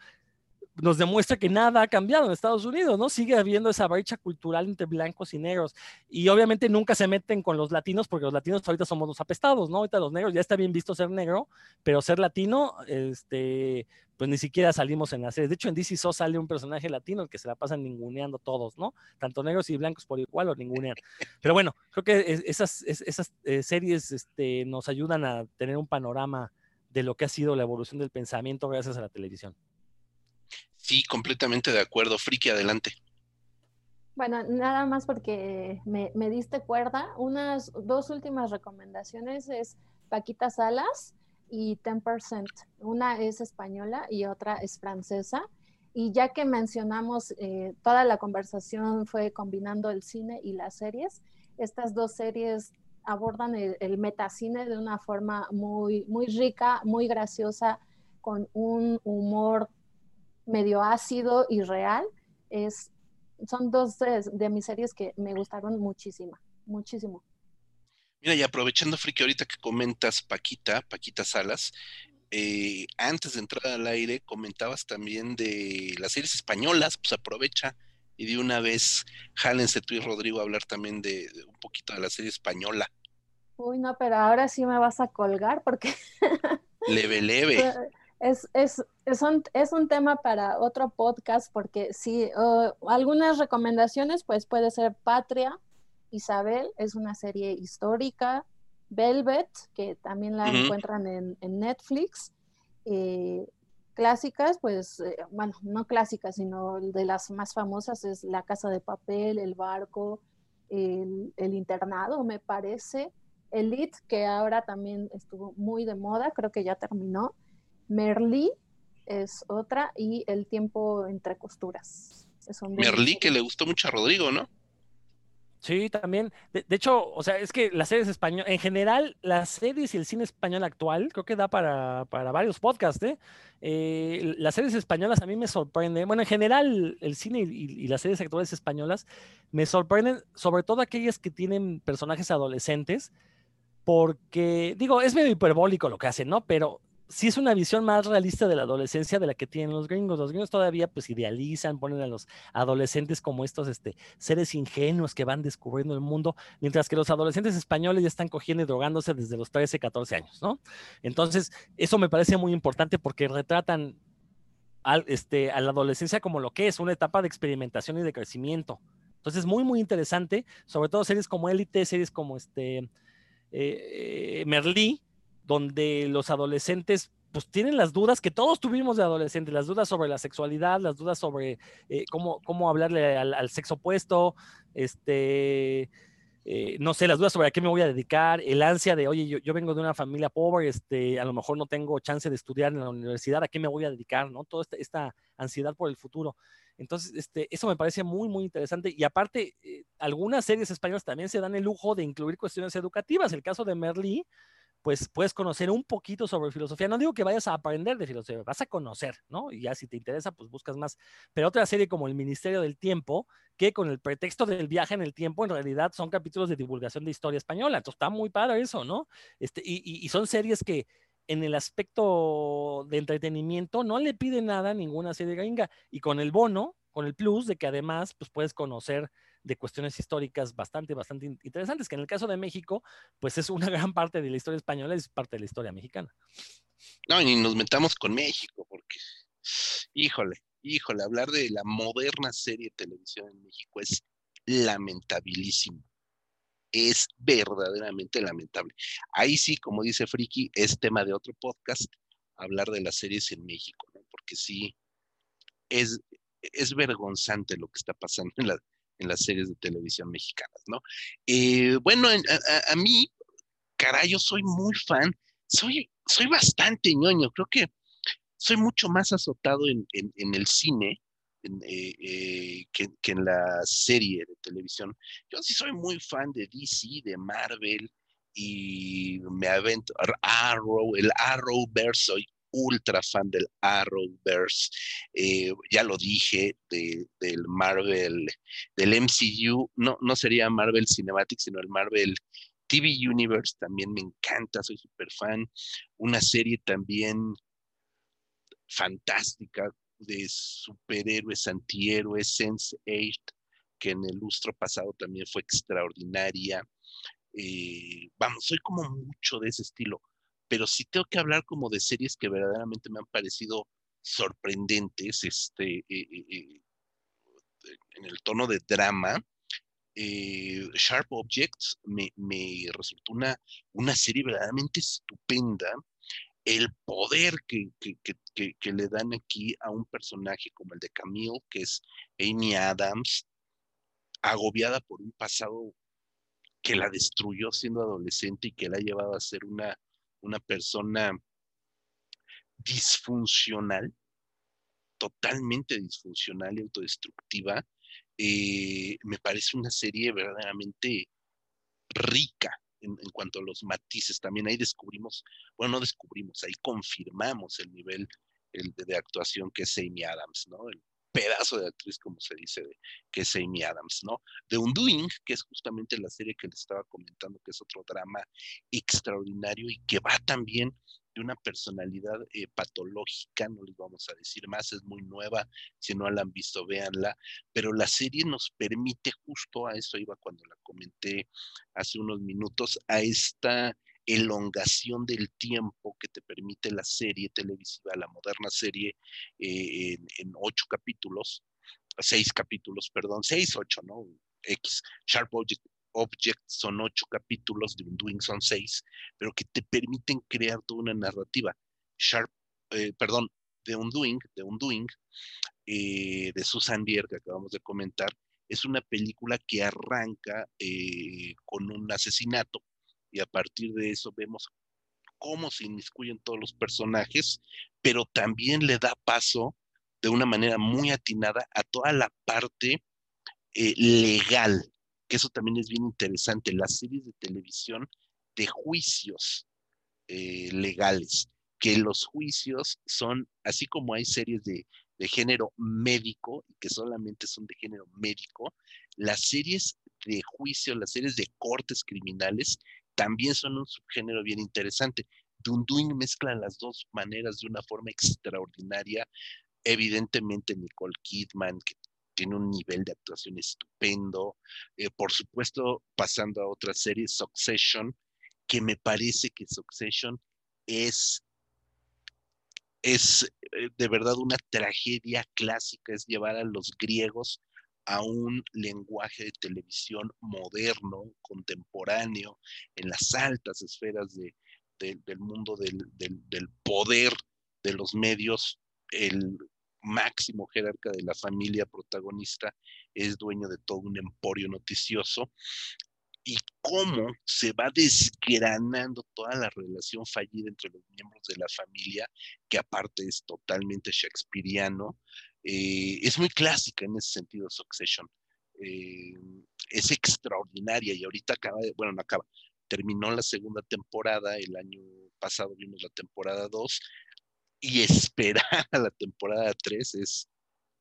nos demuestra que nada ha cambiado en Estados Unidos, ¿no? Sigue habiendo esa brecha cultural entre blancos y negros. Y obviamente nunca se meten con los latinos, porque los latinos ahorita somos los apestados, ¿no? Ahorita los negros ya está bien visto ser negro, pero ser latino, este, pues ni siquiera salimos en la serie. De hecho, en DC SO sale un personaje latino que se la pasan ninguneando todos, ¿no? Tanto negros y blancos por igual o ningunean. Pero bueno, creo que esas, esas eh, series este, nos ayudan a tener un panorama de lo que ha sido la evolución del pensamiento gracias a la televisión. Sí, completamente de acuerdo. Friki, adelante. Bueno, nada más porque me, me diste cuerda. Unas dos últimas recomendaciones es Paquita Salas y 10%. Una es española y otra es francesa. Y ya que mencionamos, eh, toda la conversación fue combinando el cine y las series, estas dos series abordan el, metacine de una forma muy, muy rica, muy graciosa, con un humor medio ácido y real. Es, son dos de, de mis series que me gustaron muchísimo, muchísimo. Mira, y aprovechando, Friki, ahorita que comentas Paquita, Paquita Salas, eh, antes de entrar al aire comentabas también de las series españolas, pues aprovecha y de una vez jálense tú y Rodrigo a hablar también de, un poquito de la serie española. Uy, no, pero ahora sí me vas a colgar porque... leve, leve. (laughs) Es, es, es, un, es un tema para otro podcast porque sí, algunas recomendaciones, pues puede ser Patria, Isabel, es una serie histórica, Velvet, que también la encuentran en, Netflix. Eh, clásicas, pues, eh, bueno, no clásicas, sino de las más famosas es La Casa de Papel, El Barco, El, Internado, me parece. Elite, que ahora también estuvo muy de moda, creo que ya terminó. Merlí es otra y El Tiempo entre Costuras. Merlí, que le gustó mucho a Rodrigo, ¿no? Sí, también. De, hecho, o sea, es que las series españolas, en general, las series y el cine español actual, creo que da para, varios podcasts, ¿eh? ¿eh? Las series españolas a mí me sorprenden. Bueno, en general, el cine y, las series actuales españolas me sorprenden, sobre todo aquellas que tienen personajes adolescentes, porque, digo, es medio hiperbólico lo que hacen, ¿no? Pero sí es una visión más realista de la adolescencia de la que tienen los gringos. Los gringos todavía pues idealizan, ponen a los adolescentes como estos este, seres ingenuos que van descubriendo el mundo, mientras que los adolescentes españoles ya están cogiendo y drogándose desde los 13, 14 años, ¿no? Entonces, eso me parece muy importante porque retratan al, este, a la adolescencia como lo que es, una etapa de experimentación y de crecimiento. Entonces, muy, muy interesante, sobre todo series como Élite, series como este, eh, eh Merlí, donde los adolescentes pues tienen las dudas que todos tuvimos de adolescentes, las dudas sobre la sexualidad, las dudas sobre eh, cómo, cómo hablarle al, sexo opuesto, este, eh, no sé, las dudas sobre a qué me voy a dedicar, el ansia de, oye, yo, vengo de una familia pobre, este, a lo mejor no tengo chance de estudiar en la universidad, ¿a qué me voy a dedicar? ¿no? Toda esta, ansiedad por el futuro. Entonces, este, eso me parece muy, muy interesante. Y aparte, eh, algunas series españolas también se dan el lujo de incluir cuestiones educativas. El caso de Merlí, pues puedes conocer un poquito sobre filosofía. No digo que vayas a aprender de filosofía, vas a conocer, ¿no? Y ya si te interesa, pues buscas más. Pero otra serie como El Ministerio del Tiempo, que con el pretexto del viaje en el tiempo, en realidad son capítulos de divulgación de historia española. Entonces está muy padre eso, ¿no? Este, y, y son series que en el aspecto de entretenimiento no le piden nada a ninguna serie gringa. Y con el bono, con el plus de que además pues puedes conocer de cuestiones históricas bastante, bastante interesantes, que en el caso de México, pues es una (laughs) gran parte de la historia española es parte de la historia mexicana. No, ni nos metamos con México, porque, híjole, híjole, hablar de la moderna serie de televisión en México es lamentabilísimo. Es verdaderamente lamentable. Ahí sí, como dice Friki, es tema de otro podcast, hablar de las series en México, ¿no? Porque sí, es, es vergonzante lo que está pasando en la, en las series de televisión mexicanas, ¿no? Eh, bueno, a, mí, caray, yo soy muy fan, soy, soy bastante ñoño, creo que soy mucho más azotado en, el cine eh, eh, que, en la serie de televisión. Yo sí soy muy fan de DC, de Marvel, y me avento Arrow, el Arrowverse, soy ultra fan del Arrowverse, eh, ya lo dije, del Marvel, del MCU, no, no sería Marvel Cinematic, sino el Marvel TV Universe, también me encanta, soy súper fan. Una serie también fantástica de superhéroes, antihéroes, Sense8, que en el lustro pasado también fue extraordinaria. Eh, vamos, soy como mucho de ese estilo pero sí tengo que hablar como de series que verdaderamente me han parecido sorprendentes, este, eh, eh, eh, en el tono de drama. Sharp Objects me, resultó una, una serie verdaderamente estupenda. El poder que, que, le dan aquí a un personaje como el de Camille, que es Amy Adams, agobiada por un pasado que la destruyó siendo adolescente y que la ha llevado a ser una una persona disfuncional, totalmente disfuncional y autodestructiva, eh, me parece una serie verdaderamente rica en, cuanto a los matices. También ahí descubrimos, bueno, no descubrimos, ahí confirmamos el nivel de, actuación que es Amy Adams, ¿no? Pedazo de actriz, como se dice, que es Amy Adams, ¿no? The Undoing, que es justamente la serie que les estaba comentando, que es otro drama extraordinario y que va también de una personalidad eh, patológica, no les vamos a decir más, es muy nueva, si no la han visto, véanla, pero la serie nos permite justo a eso iba cuando la comenté hace unos minutos, a esta elongación del tiempo que te permite la serie televisiva, la moderna serie, eh, en, ocho capítulos, seis capítulos, perdón, seis, ocho, ¿no? X, Sharp Object, Object son ocho capítulos, de Undoing son seis, pero que te permiten crear toda una narrativa. Sharp, eh, perdón, de Undoing, de Undoing, eh, de Susan Bier, que acabamos de comentar, es una película que arranca con un asesinato y a partir de eso vemos cómo se inmiscuyen todos los personajes, pero también le da paso de una manera muy atinada a toda la parte eh, legal, que eso también es bien interesante, las series de televisión de juicios eh, legales, que los juicios son, así como hay series de, de género médico, que solamente son de género médico, las series de juicio, las series de cortes criminales también son un subgénero bien interesante. Dunduin mezcla las dos maneras de una forma extraordinaria. Evidentemente Nicole Kidman, que tiene un nivel de actuación estupendo. Eh, por supuesto, pasando a otra serie, Succession, que me parece que Succession es, es eh, de verdad una tragedia clásica, es llevar a los griegos a un lenguaje de televisión moderno, contemporáneo, en las altas esferas del mundo del, poder de los medios, el máximo jerarca de la familia protagonista es dueño de todo un emporio noticioso y cómo se va desgranando toda la relación fallida entre los miembros de la familia, que aparte es totalmente shakespeariano, eh, es muy clásica en ese sentido Succession. Eh, es extraordinaria y ahorita acaba de, bueno, no acaba, terminó la segunda temporada, el año pasado vimos la temporada 2 y (laughs) esperar a la temporada 3 es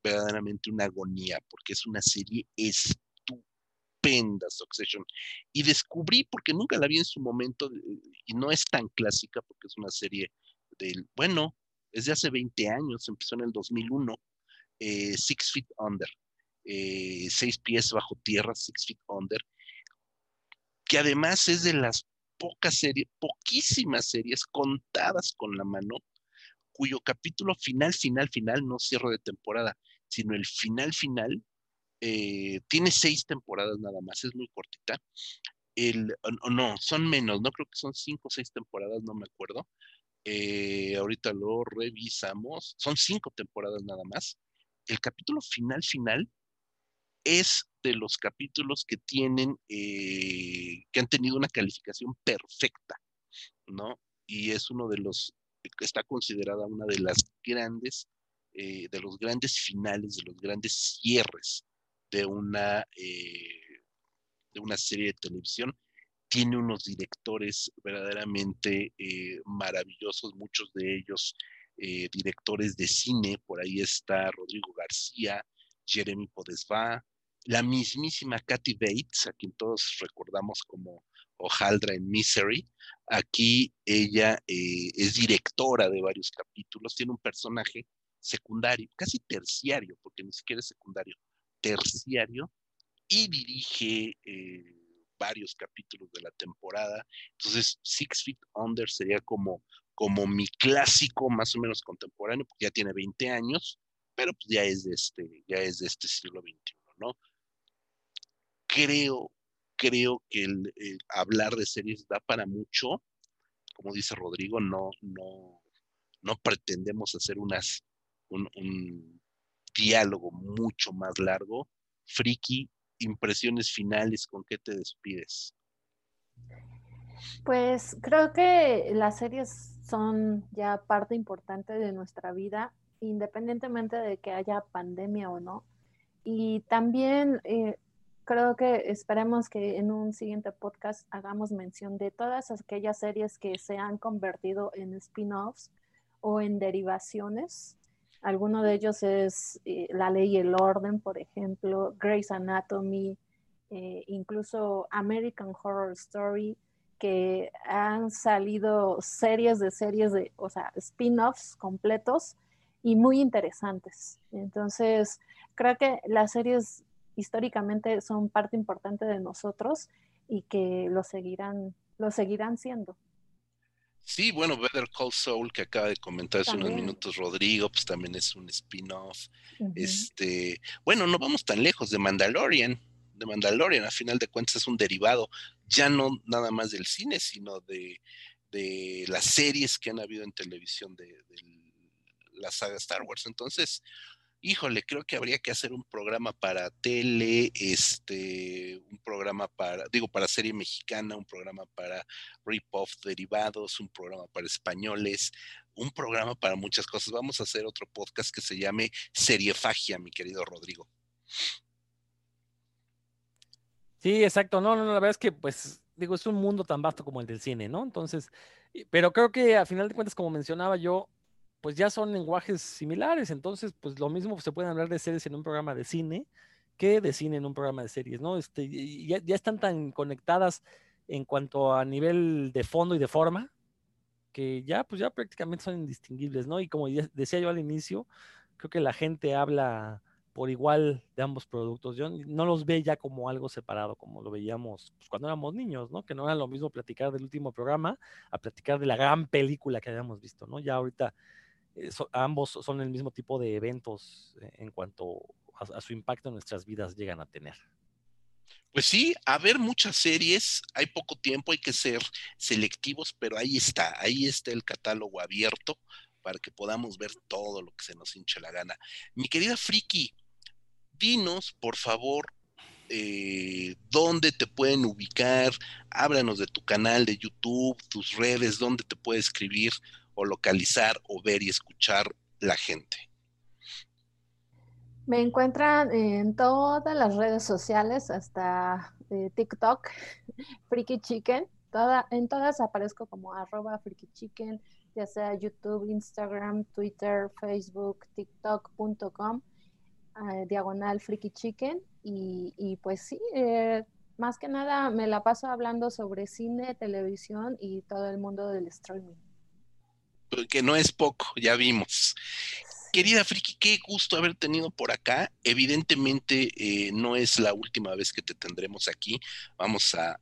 verdaderamente una agonía porque es una serie estupenda Succession y descubrí porque nunca la vi en su momento y no es tan clásica porque es una serie del, bueno, es de hace 20 años, empezó en el 2001 eh, Six Feet Under, eh, Seis Pies Bajo Tierra, Six Feet Under, que además es de las pocas series, poquísimas series contadas con la mano, cuyo capítulo final, final, final, no cierro de temporada, sino el final, final, eh, tiene seis temporadas nada más, es muy cortita. El, no, son menos, no creo que son cinco o seis temporadas, no me acuerdo. ahorita lo revisamos, son cinco temporadas nada más el capítulo final, final, es de los capítulos que tienen, eh, que han tenido una calificación perfecta, ¿no? Y es uno de los, está considerada una de las grandes, eh, de los grandes finales, de los grandes cierres de una, eh, de una serie de televisión. Tiene unos directores verdaderamente maravillosos, muchos de ellos eh, directores de cine, por ahí está Rodrigo García, Jeremy Podesva, la mismísima Kathy Bates, a quien todos recordamos como Ojaldra en Misery. Aquí ella eh, es directora de varios capítulos, tiene un personaje secundario, casi terciario, porque ni siquiera es secundario, terciario, y dirige eh, varios capítulos de la temporada. Entonces, Six Feet Under sería como como mi clásico más o menos contemporáneo, porque ya tiene 20 años, pero pues ya es de este, ya es de este siglo XXI, ¿no? Creo, creo que hablar de series da para mucho, como dice Rodrigo, no, no, no pretendemos hacer unas, un, un diálogo mucho más largo. Friki, impresiones finales, ¿con qué te despides? Pues creo que las series son ya parte importante de nuestra vida, independientemente de que haya pandemia o no. Y también eh, creo que esperemos que en un siguiente podcast hagamos mención de todas aquellas series que se han convertido en spin-offs o en derivaciones Alguno de ellos es eh, La Ley y el Orden, por ejemplo, Grey's Anatomy, eh, incluso American Horror Story, que han salido series de series de, o sea, spin-offs completos y muy interesantes. Entonces, creo que las series históricamente son parte importante de nosotros y que lo seguirán, lo seguirán siendo. Sí, bueno, Better Call Saul, que acaba de comentar hace unos minutos Rodrigo, pues también es un spin-off. Este, bueno, no vamos tan lejos de Mandalorian. De Mandalorian, a final de cuentas, es un derivado, ya no nada más del cine, sino de, las series que han habido en televisión de, de la saga Star Wars. Entonces, híjole, creo que habría que hacer un programa para tele, este, un programa para, digo, para serie mexicana, un programa para rip-off derivados, un programa para españoles, un programa para muchas cosas. Vamos a hacer otro podcast que se llame Seriefagia, mi querido Rodrigo. Sí, exacto. No, no, la verdad es que, pues, digo, es un mundo tan vasto como el del cine, ¿no? Entonces, pero creo que a final de cuentas, como mencionaba yo, pues ya son lenguajes similares, entonces pues lo mismo se puede hablar de series en un programa de cine que de cine en un programa de series, ¿no? Este, ya, ya están tan conectadas en cuanto a nivel de fondo y de forma, que ya pues ya prácticamente son indistinguibles, ¿no? Y como decía yo al inicio, creo que la gente habla por igual de ambos productos. Yo no los ve ya como algo separado, como lo veíamos pues, cuando éramos niños, ¿no? Que no era lo mismo platicar del último programa a platicar de la gran película que habíamos visto, ¿no? Ya ahorita eh, ambos son el mismo tipo de eventos eh, en cuanto a, su impacto en nuestras vidas llegan a tener. Pues sí, a ver muchas series, hay poco tiempo, hay que ser selectivos, pero ahí está, ahí está el catálogo abierto para que podamos ver todo lo que se nos hinche la gana. Mi querida Friki, dinos, por favor, eh, dónde te pueden ubicar, háblanos de tu canal de YouTube, tus redes, dónde te puede escribir o localizar o ver y escuchar la gente? Me encuentran en todas las redes sociales, hasta eh, TikTok, (laughs) Freaky Chicken. Toda, en todas aparezco como arroba Freaky Chicken, ya sea YouTube, Instagram, Twitter, Facebook, TikTok.com, eh, diagonal Freaky Chicken. Y, pues sí, eh, más que nada me la paso hablando sobre cine, televisión y todo el mundo del streaming que no es poco, ya vimos. Querida Friki, qué gusto haber tenido por acá. Evidentemente eh, no es la última vez que te tendremos aquí. Vamos a,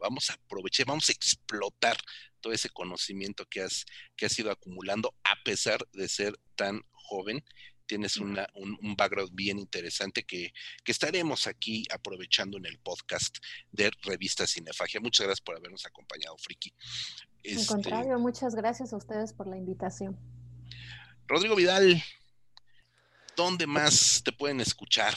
vamos a aprovechar, vamos a explotar todo ese conocimiento que has, que has ido acumulando a pesar de ser tan joven. Tienes una, un, background bien interesante que, que estaremos aquí aprovechando en el podcast de Revista Cinefagia. Muchas gracias por habernos acompañado, Friki. Al este, contrario, muchas gracias a ustedes por la invitación. Rodrigo Vidal, ¿dónde más te pueden escuchar?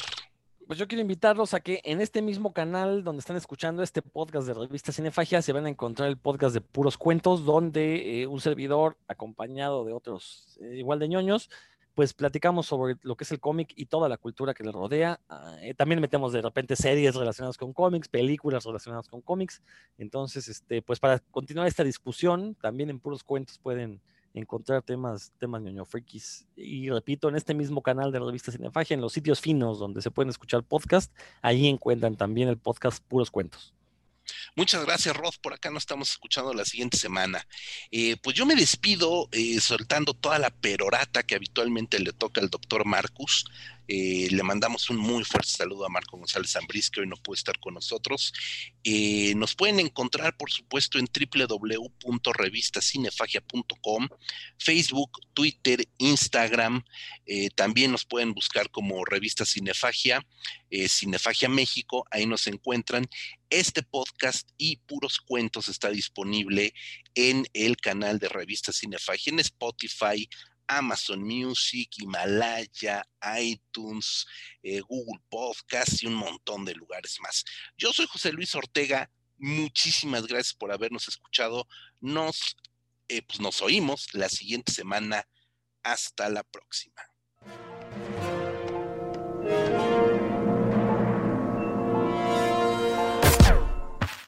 Pues yo quiero invitarlos a que en este mismo canal donde están escuchando este podcast de Revista Cinefagia se van a encontrar el podcast de puros cuentos donde eh, un servidor acompañado de otros eh, igual de ñoños pues platicamos sobre lo que es el cómic y toda la cultura que le rodea. Ah, eh, también metemos de repente series relacionadas con cómics, películas relacionadas con cómics. Entonces, este, pues para continuar esta discusión, también en puros cuentos pueden encontrar temas, temas ñoño frikis. Y repito, en este mismo canal de revista Cinefagia, en los sitios finos donde se pueden escuchar podcast, ahí encuentran también el podcast Puros Cuentos. Muchas gracias, Rod. Por acá nos estamos escuchando la siguiente semana. Eh, pues yo me despido eh, soltando toda la perorata que habitualmente le toca al doctor Marcus. Eh, le mandamos un muy fuerte saludo a Marco González Zambriz, que hoy no puede estar con nosotros. nos pueden encontrar, por supuesto, en www.revistacinefagia.com, Facebook, Twitter, Instagram. también nos pueden buscar como Revista Cinefagia, Cinefagia México, ahí nos encuentran. Este podcast y puros cuentos está disponible en el canal de Revista Cinefagia en Spotify, Amazon Music, Himalaya, iTunes, eh, Google Podcast y un montón de lugares más. Yo soy José Luis Ortega. Muchísimas gracias por habernos escuchado. Nos, eh, pues nos oímos la siguiente semana. Hasta la próxima.